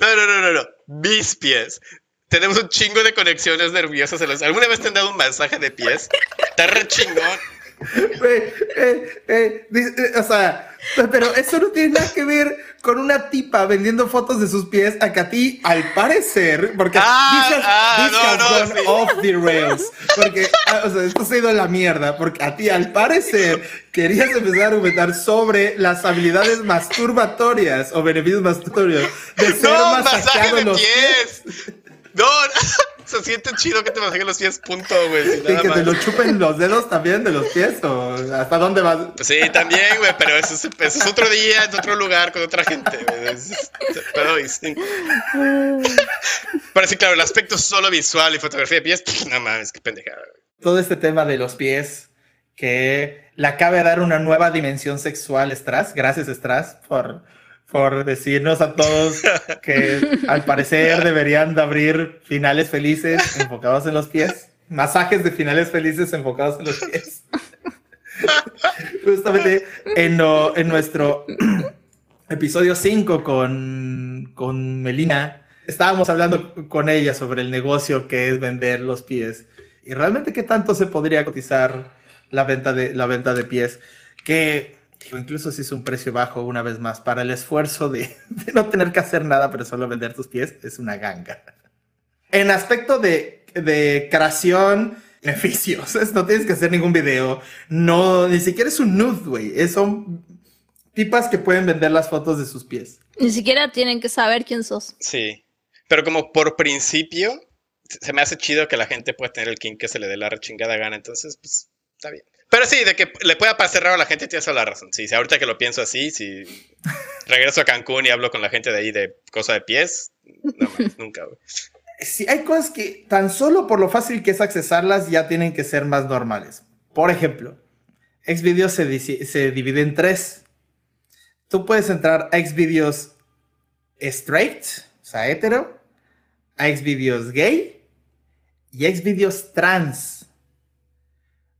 C: No, no, no, no, no. Mis pies. Tenemos un chingo de conexiones nerviosas. En los... ¿Alguna vez te han dado un masaje de pies? Está re chingón.
A: Eh, eh, eh, o sea, pero eso no tiene nada que ver con una tipa vendiendo fotos de sus pies a que a ti, al parecer, porque
C: ah,
A: has,
C: ah, no, no, sí.
A: off the rails. Porque, ah, o sea, esto se ha ido a la mierda, porque a ti, al parecer, querías empezar a argumentar sobre las habilidades masturbatorias o beneficios masturbatorios de ser
C: No,
A: masajeado
C: masaje de
A: los
C: pies. No, se siente chido que te masajen los pies, punto, güey.
A: Y que te lo chupen los dedos también de los pies, o hasta dónde vas.
C: Sí, también, güey, pero eso es, eso es otro día, en otro lugar, con otra gente, güey. Pero sí, claro, el aspecto solo visual y fotografía de pies, pff, no mames, qué pendejada, güey.
A: todo este tema de los pies que le acabe de dar una nueva dimensión sexual Strass. Gracias Strass por, por decirnos a todos que al parecer deberían de abrir finales felices enfocados en los pies. Masajes de finales felices enfocados en los pies. Justamente en, lo- en nuestro episodio 5 con, con Melina, estábamos hablando con ella sobre el negocio que es vender los pies. Y realmente qué tanto se podría cotizar la venta de, la venta de pies. Que digo, incluso si es un precio bajo, una vez más, para el esfuerzo de, [LAUGHS] de no tener que hacer nada, pero solo vender tus pies, es una ganga. En aspecto de, de creación, beneficios, [LAUGHS] no tienes que hacer ningún video, no, ni siquiera es un nude, güey, es- son tipas que pueden vender las fotos de sus pies.
B: Ni siquiera tienen que saber quién sos.
C: Sí. Pero como por principio, se me hace chido que la gente pueda tener el king que se le dé la rechingada gana, entonces, pues, está bien. Pero sí, de que le pueda parecer raro a la gente, tienes toda la razón. Sí, si ahorita que lo pienso así, si [LAUGHS] regreso a Cancún y hablo con la gente de ahí de cosa de pies, no mames, [LAUGHS] nunca, güey.
A: Sí, hay cosas que tan solo por lo fácil que es accesarlas ya tienen que ser más normales. Por ejemplo, Xvideos se, se divide en tres. Tú puedes entrar a Xvideos straight, o sea, hetero, a Xvideos gay y Xvideos trans.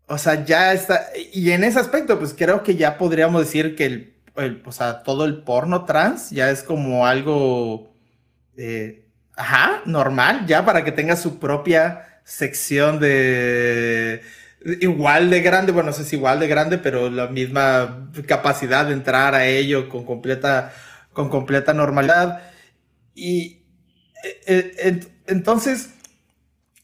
A: O sea, ya está. Y en ese aspecto, pues creo que ya podríamos decir que el, o sea, todo el porno trans ya es como algo. eh, ajá, normal, ya para que tenga su propia sección de. Igual de grande, bueno, no sé si igual de grande, pero la misma capacidad de entrar a ello con completa, con completa normalidad. Y eh, eh, ent- entonces,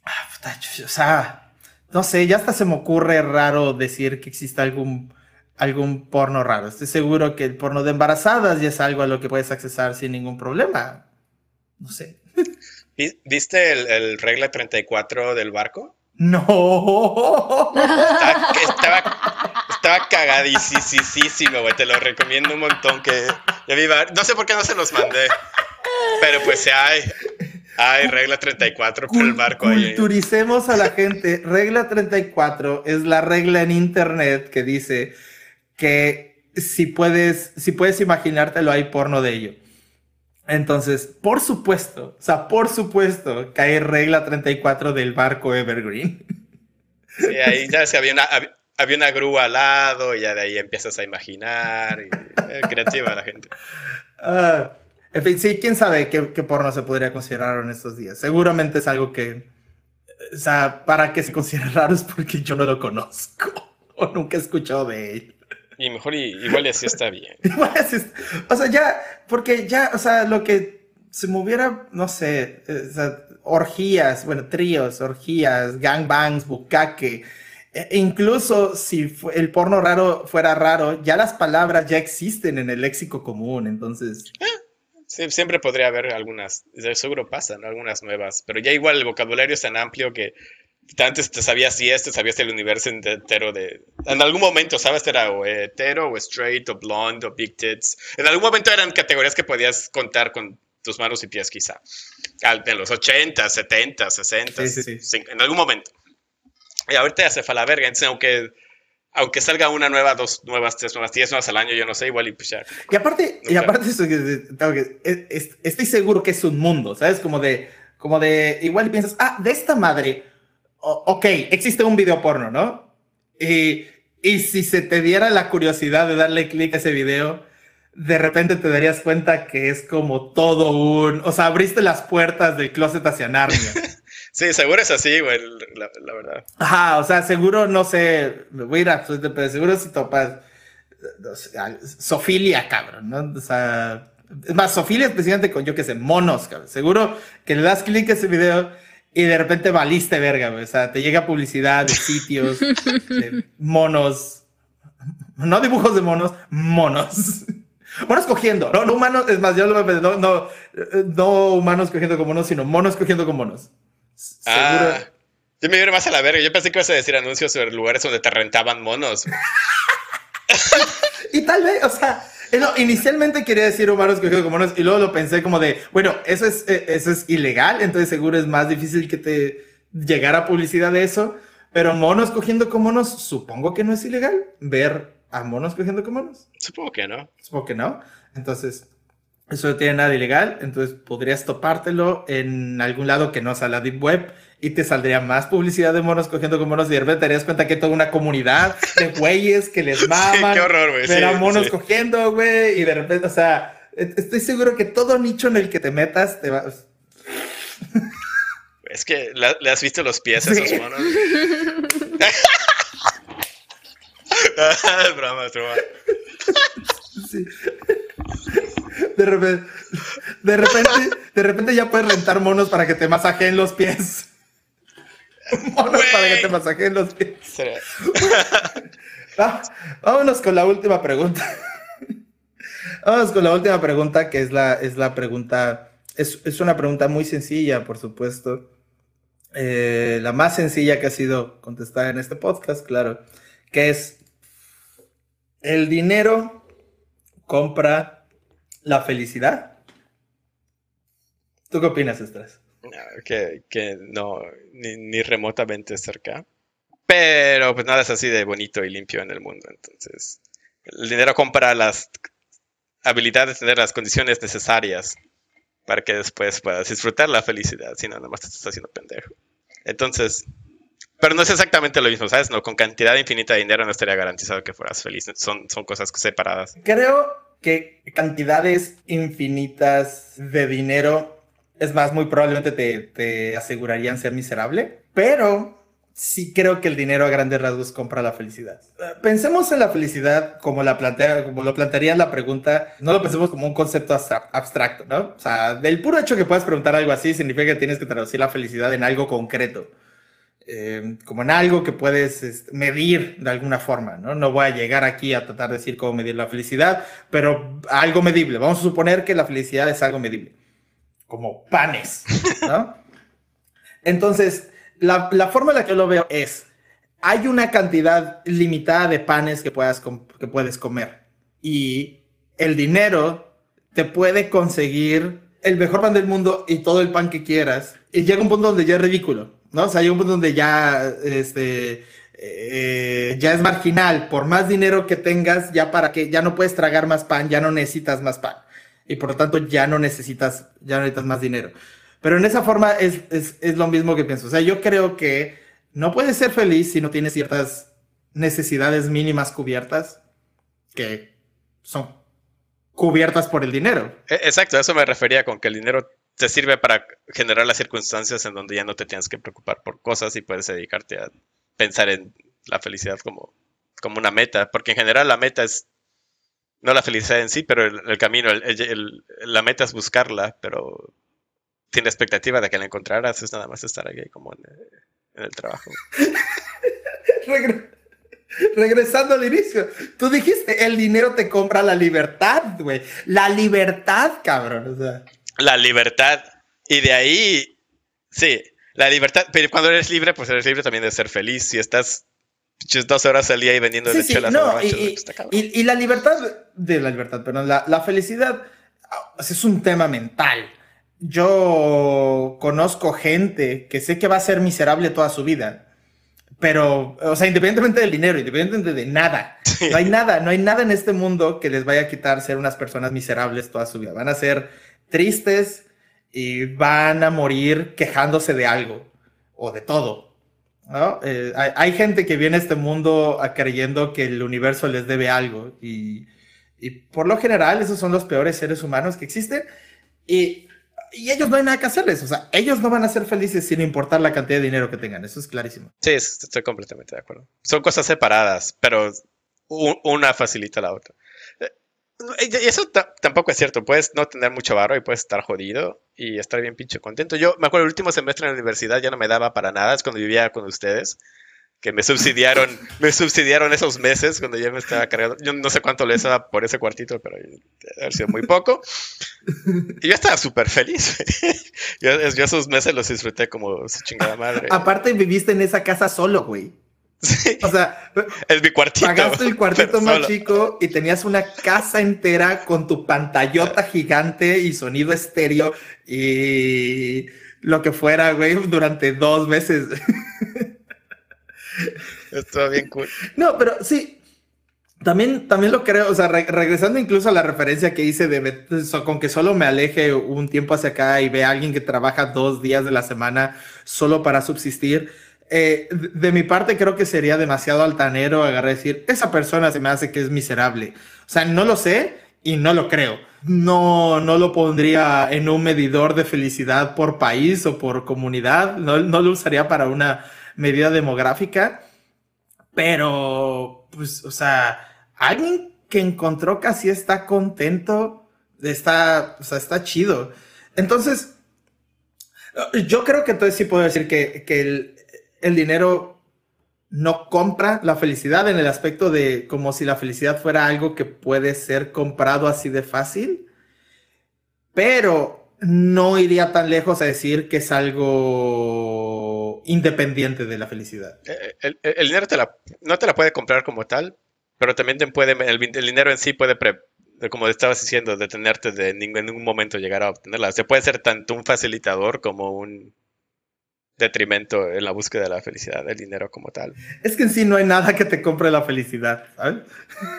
A: ah, puta, o sea, no sé, ya hasta se me ocurre raro decir que exista algún, algún porno raro. Estoy seguro que el porno de embarazadas ya es algo a lo que puedes accesar sin ningún problema. No sé.
C: ¿Vi- ¿Viste el, el regla 34 del barco?
A: No.
C: Estaba, estaba, estaba cagadísimo, güey. Te lo recomiendo un montón. Que ya vi No sé por qué no se los mandé. Pero pues sí hay. Hay regla 34 por el barco ahí.
A: Culturicemos a la gente. Regla 34 es la regla en internet que dice que si puedes, si puedes imaginártelo, hay porno de ello. Entonces, por supuesto, o sea, por supuesto que hay regla 34 del barco Evergreen.
C: Sí, ahí ya se había una, hab- había una grúa al lado y ya de ahí empiezas a imaginar. Y, eh, creativa la gente.
A: Ah, En fin, sí, quién sabe qué, porno se podría considerar en estos días. Seguramente es algo que, o sea, para que se considere [LAUGHS] raro es porque yo no lo conozco [LAUGHS] o nunca he escuchado de él.
C: Y mejor igual así está bien. [LAUGHS]
A: o sea, ya, porque ya, o sea, lo que se me hubiera, no sé, eh, o sea, orgías, bueno, tríos, orgías, gangbangs, bucaque, e, incluso si el porno raro fuera raro, ya las palabras ya existen en el léxico común, entonces...
C: Ah, sí, siempre podría haber algunas, seguro pasan algunas nuevas, pero ya igual el vocabulario es tan amplio que antes te sabías si esto, sabías el universo entero de... En algún momento, ¿sabes? Era o hetero, o straight, o blonde, o big tits. En algún momento eran categorías que podías contar con tus manos y pies quizá. En los 80, 70, 60, en algún momento. Y ahorita ya se fue a la verga, entonces aunque, aunque salga una nueva, dos nuevas, tres nuevas, diez nuevas al año, yo no sé, igual y pues ya.
A: Y aparte, y aparte estoy seguro que es un mundo, ¿sabes? Como de, como de, igual piensas, ah, de esta madre, ok, existe un video porno, ¿no? Y, y si se te diera la curiosidad de darle clic a ese video, de repente te darías cuenta que es como todo un, o sea, abriste las puertas del closet hacia Narnia. [LAUGHS]
C: sí, seguro es así, güey, la, verdad.
A: Ajá, o sea, seguro, no sé, me voy a ir a, pero seguro si topas, Sofilia, cabrón, ¿no? O sea, es más, Sofilia especialmente con, yo que sé, monos, cabrón. Seguro que le das clic a ese video y de repente valiste verga, güey. O sea, te llega publicidad de sitios, monos, no dibujos de monos, monos. Monos cogiendo, no, no humanos, es más, yo lo no, no, no humanos cogiendo con monos, sino monos cogiendo con monos.
C: Ah, yo me iba más a la verga. Yo pensé que ibas a decir anuncios sobre lugares donde te rentaban monos. [LAUGHS]
A: y tal vez, o sea, inicialmente quería decir humanos cogiendo con monos y luego lo pensé como de, bueno, eso es, eh, eso es ilegal, entonces seguro es más difícil que te llegara publicidad de eso. Pero monos cogiendo con monos, supongo que no es ilegal ver a monos cogiendo con monos.
C: Supongo que no.
A: Supongo que no. Entonces, eso no tiene nada ilegal. Entonces, podrías topártelo en algún lado que no sea la Deep Web y te saldría más publicidad de monos cogiendo con monos y de repente te darías cuenta que hay toda una comunidad de [LAUGHS] güeyes que les maman.
C: qué horror, güey.
A: Ver a monos cogiendo, güey. Y de repente, o sea, e-, estoy seguro que todo nicho en el que te metas te va. [LAUGHS]
C: Es que le has visto los pies a esos monos. [LAUGHS] es broma, es broma.
A: Sí. De repente, de repente, de repente ya puedes rentar monos para que te masajeen los pies. [LAUGHS] Monos para que te masajeen los pies. [LAUGHS] Ah, vámonos con la última pregunta. [LAUGHS] Vámonos con la última pregunta, que es la, es la pregunta, es, es una pregunta muy sencilla, por supuesto. Eh, la más sencilla que ha sido contestada en este podcast, claro, que es, ¿el dinero compra la felicidad? ¿Tú qué opinas, Estras?
C: Que, que no, ni, remotamente cerca. Pero pues nada es así de bonito y limpio en el mundo. Entonces, el dinero compra las habilidades, tener las condiciones necesarias para que después puedas disfrutar la felicidad, si no, nada más te estás haciendo pendejo. Entonces, pero no es exactamente lo mismo, ¿sabes? No, con cantidad infinita de dinero no estaría garantizado que fueras feliz. Son, son cosas separadas.
A: Creo que cantidades infinitas de dinero, es más, muy probablemente te, te asegurarían ser miserable, pero sí creo que el dinero a grandes rasgos compra la felicidad. Pensemos en la felicidad como la plantea, como lo plantearía la pregunta, no lo pensemos como un concepto abstracto, ¿no? O sea, del puro hecho que puedas preguntar algo así significa que tienes que traducir la felicidad en algo concreto. Eh, como en algo que puedes este, medir de alguna forma, ¿no? No voy a llegar aquí a tratar de decir cómo medir la felicidad, pero algo medible. Vamos a suponer que la felicidad es algo medible, como panes, ¿no? Entonces, la, la, forma en la que lo veo es, hay una cantidad limitada de panes que, puedas que puedes comer y el dinero te puede conseguir el mejor pan del mundo y todo el pan que quieras y llega un punto donde ya es ridículo, ¿no? O sea, llega un punto donde ya, este, eh, ya es marginal. Por más dinero que tengas, ya para que, ya no puedes tragar más pan, ya no necesitas más pan. Y por lo tanto ya no necesitas, ya no necesitas más dinero. Pero en esa forma es, es, es lo mismo que pienso. O sea, yo creo que no puedes ser feliz si no tienes ciertas necesidades mínimas cubiertas que son cubiertas por el dinero.
C: E, exacto, a eso me refería con que el dinero te sirve para generar las circunstancias en donde ya no te tienes que preocupar por cosas y puedes dedicarte a pensar en la felicidad como, como una meta, porque en general la meta es no la felicidad en sí, pero el, camino, la meta es buscarla, pero tiene expectativa de que la encontrarás, es nada más estar aquí como en, el trabajo. [LAUGHS]
A: regresando al inicio, tú dijiste, el dinero te compra la libertad, güey. La libertad, cabrón. O sea.
C: La libertad. Y de ahí, sí, la libertad. Pero cuando eres libre, pues eres libre también de ser feliz. Si estás dos horas al día y vendiendo sí, sí, no,
A: y, y, la libertad, de la libertad, perdón, la, la felicidad es un tema mental. Yo conozco gente que sé que va a ser miserable toda su vida. Pero, o sea, independientemente del dinero, independientemente de nada, no hay nada, no hay nada en este mundo que les vaya a quitar ser unas personas miserables toda su vida. Van a ser tristes y van a morir quejándose de algo o de todo. ¿no? Eh, hay, gente que viene a este mundo creyendo que el universo les debe algo y, y, por lo general esos son los peores seres humanos que existen y, y, ellos no hay nada que hacerles, o sea, ellos no van a ser felices sin importar la cantidad de dinero que tengan, eso es clarísimo.
C: Sí, estoy completamente de acuerdo. Son cosas separadas, pero una facilita la otra. Y eso tampoco es cierto. Puedes no tener mucho barro y puedes estar jodido y estar bien pinche contento. Yo me acuerdo el último semestre en la universidad ya no me daba para nada. Es cuando vivía con ustedes. Que me subsidiaron, [LAUGHS] me subsidiaron esos meses cuando yo me estaba cargando. Yo no sé cuánto les daba por ese cuartito, pero ha sido muy poco. Y yo estaba súper feliz. [LAUGHS] yo, esos meses los disfruté como su chingada madre.
A: Aparte viviste en esa casa solo, güey. O sea,
C: es mi cuartito.
A: Pagaste el cuartito más chico y tenías una casa entera con tu pantallota gigante y sonido estéreo y lo que fuera, güey, durante dos meses. [LAUGHS]
C: Estuvo bien cool.
A: No, pero sí. También, también lo creo, o sea, regresando incluso a la referencia que hice de con que solo me aleje un tiempo hacia acá y ve a alguien que trabaja dos días de la semana solo para subsistir eh, de mi parte creo que sería demasiado altanero agarrar y decir, esa persona se me hace que es miserable. O sea, no lo sé y no lo creo. No, no lo pondría en un medidor de felicidad por país o por comunidad. No, no lo usaría para una medida demográfica. Pero, pues, o sea, alguien que encontró que está contento, está, o sea, está chido. Entonces, yo creo que entonces sí puedo decir que, que el, el dinero no compra la felicidad en el aspecto de como si la felicidad fuera algo que puede ser comprado así de fácil, pero no iría tan lejos a decir que es algo independiente de la felicidad.
C: Eh, el, dinero no te la puede comprar como tal, pero también te puede, el, dinero en sí puede, como estabas diciendo, detenerte de en ningún momento llegar a obtenerla. Se puede ser tanto un facilitador como un detrimento en la búsqueda de la felicidad, del dinero como tal.
A: Es que en sí no hay nada que te compre la felicidad, ¿sabes?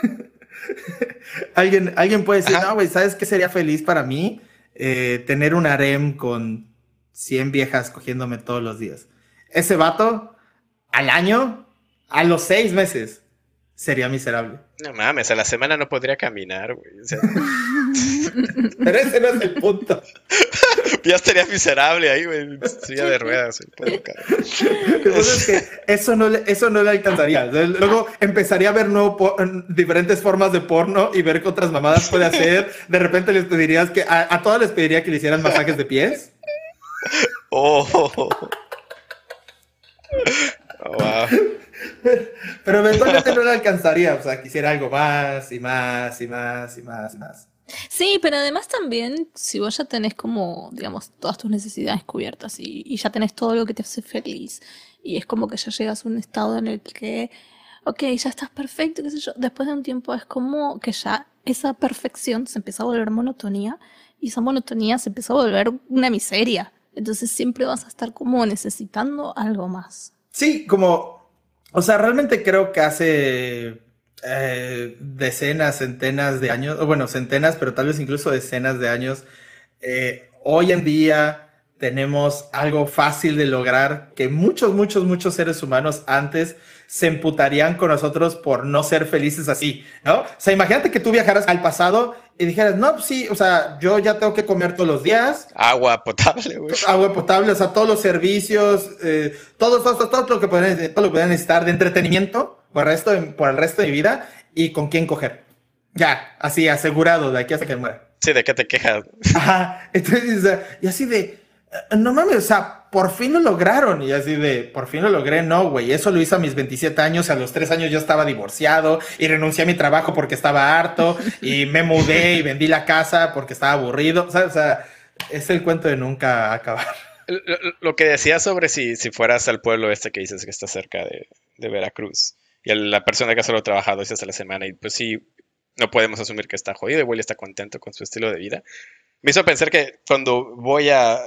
A: [LAUGHS] alguien, alguien puede decir, no, güey, ¿sabes qué sería feliz para mí? Eh, tener un harem con 100 viejas cogiéndome todos los días. Ese vato, al año, a los seis meses, sería miserable.
C: No mames, a la semana no podría caminar, güey. [LAUGHS]
A: Pero ese no es el punto. [LAUGHS] [LAUGHS]
C: ya estaría miserable ahí, güey. Silla de ruedas. [LAUGHS]
A: es que eso no, le, eso no le alcanzaría. Luego empezaría a ver nuevo diferentes formas de porno y ver qué otras mamadas puede hacer. De repente les pedirías que. A, a todas les pediría que le hicieran masajes de pies. [LAUGHS]
C: Oh. oh wow.
A: Pero eventualmente no le alcanzaría, o sea, quisiera algo más y más y más y más y más.
B: Sí, pero además también, si vos ya tenés como, digamos, todas tus necesidades cubiertas y, ya tenés todo lo que te hace feliz, y es como que ya llegas a un estado en el que, ok, ya estás perfecto, qué sé yo, después de un tiempo es como que ya esa perfección se empieza a volver monotonía, y esa monotonía se empieza a volver una miseria. Entonces siempre vas a estar como necesitando algo más.
A: Sí, como o sea, realmente creo que hace eh, decenas, centenas de años, o bueno, centenas, pero tal vez incluso decenas de años, eh, hoy en día tenemos algo fácil de lograr que muchos, muchos, muchos seres humanos antes se emputarían con nosotros por no ser felices así, ¿no? O sea, imagínate que tú viajaras al pasado y dijeras, no, pues sí, o sea, yo ya tengo que comer todos los días.
C: Agua potable, güey. [LAUGHS]
A: Agua potable, o sea, todos los servicios, eh, todo, todo, todo, lo que pueden, todo lo que pueden necesitar de entretenimiento por el, resto de, por el resto de mi vida y con quién coger. Ya, así, asegurado, de aquí hasta que muera.
C: Sí, ¿de qué te quejas? [LAUGHS]
A: Ajá, entonces, y así de, eh, no mames, o sea, por fin lo lograron. Y así de, por fin lo logré. No, güey, eso lo hice a mis 27 años. A los 3 años yo estaba divorciado y renuncié a mi trabajo porque estaba harto [LAUGHS] y me mudé y vendí la casa porque estaba aburrido. O sea, es el cuento de nunca acabar.
C: Lo, que decía sobre si, si fueras al pueblo este que dices que está cerca de, de Veracruz y la persona que solo ha trabajado hace la semana y pues sí, no podemos asumir que está jodido, igual está contento con su estilo de vida me hizo pensar que cuando voy a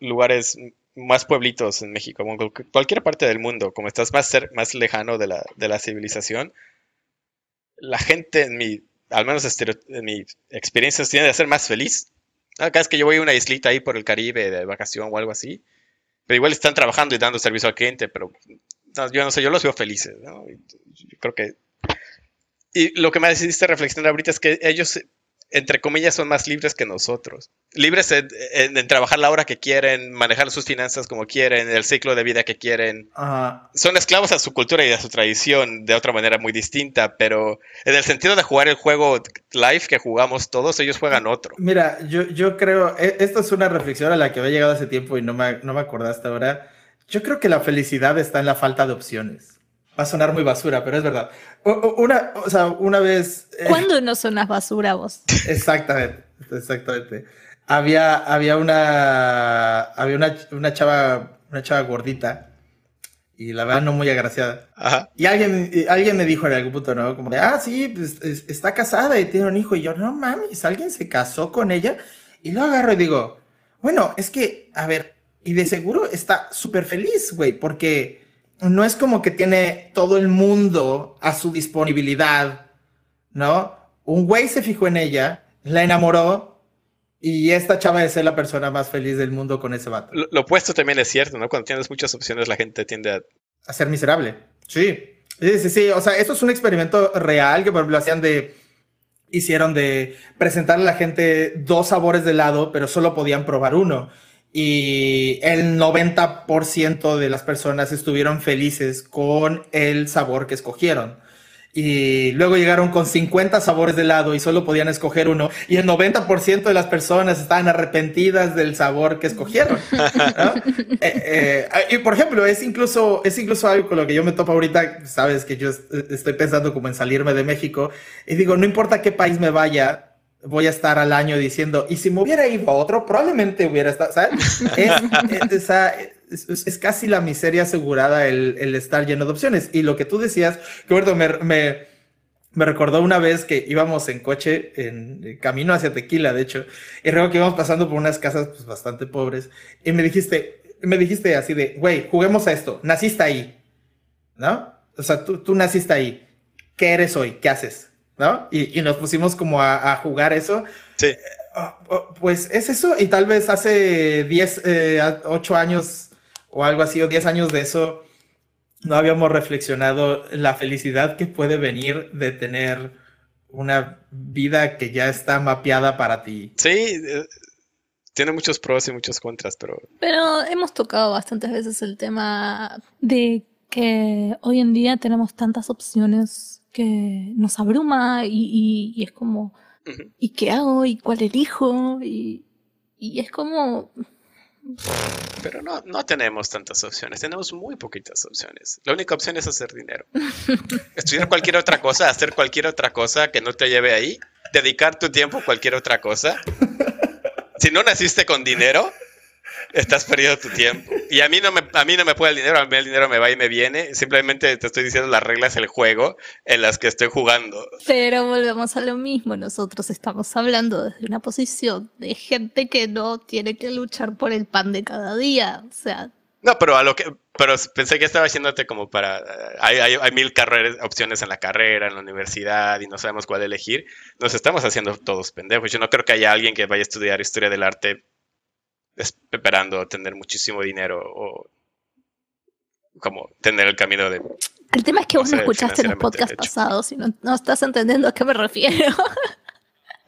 C: lugares más pueblitos en México, cualquier parte del mundo, como estás más, más lejano de la, de la civilización, la gente en mi, al menos en mi experiencia, tiene de ser más feliz. Cada vez que yo voy a una islita ahí por el Caribe de vacación o algo así, pero igual están trabajando y dando servicio al cliente, pero yo no sé, yo los veo felices, ¿no? Yo creo que... Y lo que me decidiste reflexionar ahorita es que ellos entre comillas, son más libres que nosotros. Libres en, trabajar la hora que quieren, manejar sus finanzas como quieren, el ciclo de vida que quieren. Son esclavos a su cultura y a su tradición de otra manera muy distinta, pero en el sentido de jugar el juego live que jugamos todos, ellos juegan otro.
A: Mira, yo, yo creo, e, esto es una reflexión a la que había llegado hace tiempo y no me, no me acordaste ahora. Yo creo que la felicidad está en la falta de opciones. Va a sonar muy basura, pero es verdad. Una, o sea, una vez.
B: Eh, ¿Cuándo no sonas basura vos? [LAUGHS]
A: Exactamente, exactamente. Había, había una. Había una, una chava, una chava gordita. Y la verdad no muy agraciada. Y alguien, alguien me dijo en algún punto, ¿no? Como de, ah, sí, pues, está casada y tiene un hijo. Y yo, no mames, alguien se casó con ella. Y lo agarro y digo, bueno, es que, a ver, y de seguro está súper feliz, güey, porque no es como que tiene todo el mundo a su disponibilidad, ¿no? Un güey se fijó en ella, la enamoró y esta chava es ser la persona más feliz del mundo con ese vato.
C: Lo, opuesto también es cierto, ¿no? Cuando tienes muchas opciones la gente tiende a...
A: A ser miserable. Sí. Sí, sí, sí. O sea, esto es un experimento real que por ejemplo hacían de... Hicieron de presentarle a la gente dos sabores de helado, pero solo podían probar uno y el 90% de las personas estuvieron felices con el sabor que escogieron. Y luego llegaron con 50 sabores de helado y solo podían escoger uno. Y el 90% de las personas estaban arrepentidas del sabor que escogieron. [LAUGHS] Eh, eh, y por ejemplo, es incluso, es incluso algo con lo que yo me topo ahorita. Sabes que yo estoy pensando como en salirme de México. Y digo, no importa qué país me vaya, voy a estar al año diciendo, y si me hubiera ido a otro, probablemente hubiera estado, ¿sabes? [LAUGHS] Es, es, casi la miseria asegurada el, el, estar lleno de opciones. Y lo que tú decías, que me, me, me, recordó una vez que íbamos en coche, en camino hacia Tequila, de hecho, y luego que íbamos pasando por unas casas pues, bastante pobres, y me dijiste, me dijiste así de, güey, juguemos a esto, naciste ahí, ¿no? O sea, tú, tú naciste ahí. ¿Qué eres hoy? ¿Qué haces? ¿No? Y, nos pusimos como a, jugar eso.
C: Sí.
A: Ah, ah, pues es eso, y tal vez hace 10, 8 eh, años o algo así, o 10 años de eso, no habíamos reflexionado la felicidad que puede venir de tener una vida que ya está mapeada para ti.
C: Sí, eh, tiene muchos pros y muchos contras, pero...
B: Pero hemos tocado bastantes veces el tema de que hoy en día tenemos tantas opciones que nos abruma y, es como, ¿y qué hago? ¿Y cuál elijo? Y, y es como...
C: Pero no, no tenemos tantas opciones, tenemos muy poquitas opciones. La única opción es hacer dinero. [LAUGHS] Estudiar cualquier otra cosa, hacer cualquier otra cosa que no te lleve ahí, dedicar tu tiempo a cualquier otra cosa. Si no naciste con dinero, Estás perdiendo tu tiempo. Y a mí no me, a mí no me puede el dinero, a mí el dinero me va y me viene. Simplemente te estoy diciendo las reglas del juego en las que estoy jugando.
B: Pero volvemos a lo mismo. Nosotros estamos hablando desde una posición de gente que no tiene que luchar por el pan de cada día. O sea.
C: No, pero a lo que. Pero pensé que estaba haciéndote como para. Hay, hay, hay mil carreras, opciones en la carrera, en la universidad, y no sabemos cuál elegir. Nos estamos haciendo todos pendejos. Yo no creo que haya alguien que vaya a estudiar historia del arte esperando tener muchísimo dinero o como tener el camino de...
B: El tema es que vos no escuchaste los podcasts pasados y no, estás entendiendo a qué me refiero. [LAUGHS]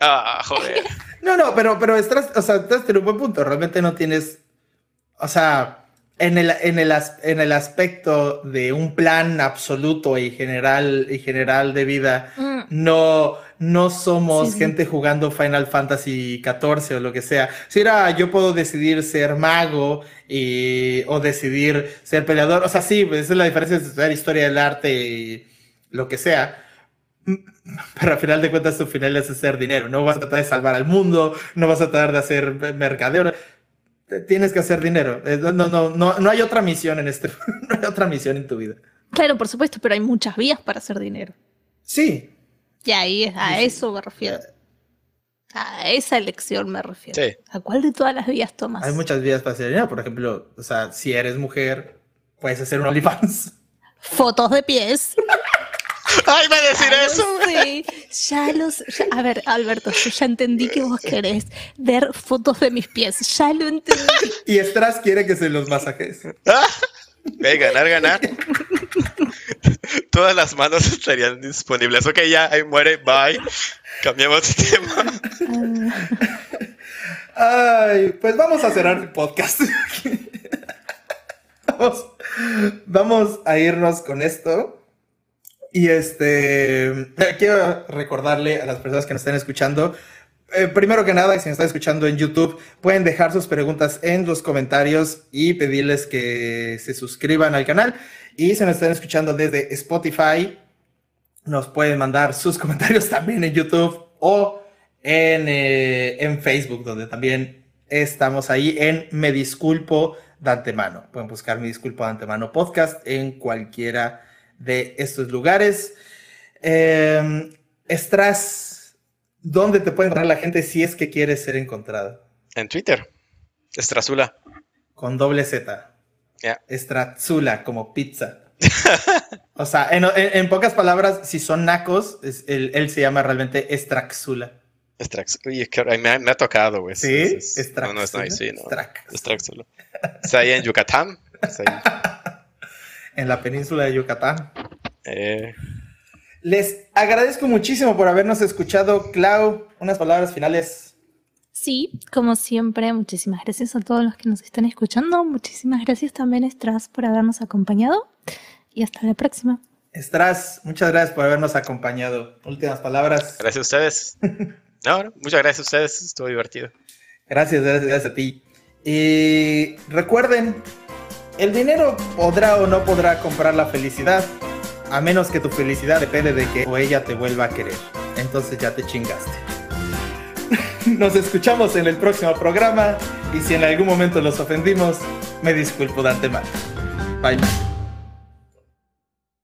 C: Ah, joder.
A: No, no, pero, pero estás, o sea, estás en un buen punto. Realmente no tienes, o sea, en el, en el, en el aspecto de un plan absoluto y general, y general de vida, mm. no, no somos gente jugando Final Fantasy XIV o lo que sea. Si era, yo puedo decidir ser mago y, o decidir ser peleador. O sea, sí, pues, esa es la diferencia de estudiar historia del arte y lo que sea. Pero al final de cuentas, tu final es hacer dinero. No vas a tratar de salvar al mundo, no vas a tratar de hacer mercadeo. Tienes que hacer dinero. Eh, no, no, no, no hay otra misión en este, [LAUGHS] no hay otra misión en tu vida.
B: Claro, por supuesto, pero hay muchas vías para hacer dinero.
A: Sí,
B: y ahí a eso me refiero. A esa elección me refiero. ¿A cuál de todas las vías tomas?
A: Hay muchas vías para hacer dinero. Por ejemplo, o sea, si eres mujer, puedes hacer un OnlyFans.
B: Fotos de pies. [LAUGHS] [LAUGHS]
C: ¡Ay, va a decir eso!
B: Sí, ya los. a ver, Alberto, yo ya entendí que vos querés ver fotos de mis pies. Ya lo entendí. [LAUGHS]
A: y Stras quiere que se los masajes.
C: Ve, ganar, ganar. [LAUGHS] Todas las manos estarían disponibles. Ok, ya, ahí muere, bye. Cambiamos de tema.
A: Ay, pues vamos a cerrar el podcast. vamos, vamos a irnos con esto. Y este, [LAUGHS] quiero recordarle a las personas que nos estén escuchando eh, primero que nada, si me están escuchando en YouTube, pueden dejar sus preguntas en los comentarios y pedirles que se suscriban al canal. Y si nos están escuchando desde Spotify, nos pueden mandar sus [LAUGHS] comentarios también en YouTube o en, eh, en Facebook, donde también estamos ahí en Me Disculpo de Antemano. Pueden buscar Me Disculpo de Antemano podcast en cualquiera de estos lugares. Eh, Estras ¿Dónde te puede encontrar la gente si es que quieres ser encontrado?
C: En Twitter. Estrazula.
A: Con doble Z. Estrazula, como pizza. [LAUGHS] o sea, en, pocas palabras, si son nacos, él, se llama realmente Estraxula.
C: Estraxula. Oye, que me, ha, tocado, güey.
A: ¿Sí? Estraxula. No, no está ahí, sí, no.
C: Estraxula. Está ahí en Yucatán. [LAUGHS]
A: en la península de Yucatán. Eh. Les agradezco muchísimo por habernos escuchado. Clau, unas palabras finales.
B: Sí, como siempre, muchísimas gracias a todos los que nos están escuchando. Muchísimas gracias también, Estras, por habernos acompañado. Y hasta la próxima.
A: Estras, muchas gracias por habernos acompañado. Últimas palabras.
C: Gracias a ustedes. [LAUGHS] no, muchas gracias a ustedes. Estuvo divertido.
A: Gracias, gracias, gracias a ti. Y recuerden, el dinero podrá o no podrá comprar la felicidad a menos que tu felicidad depende de que o ella te vuelva a querer. Entonces ya te chingaste. [LAUGHS] Nos escuchamos en el próximo programa y si en algún momento los ofendimos, me disculpo de antemano. Bye.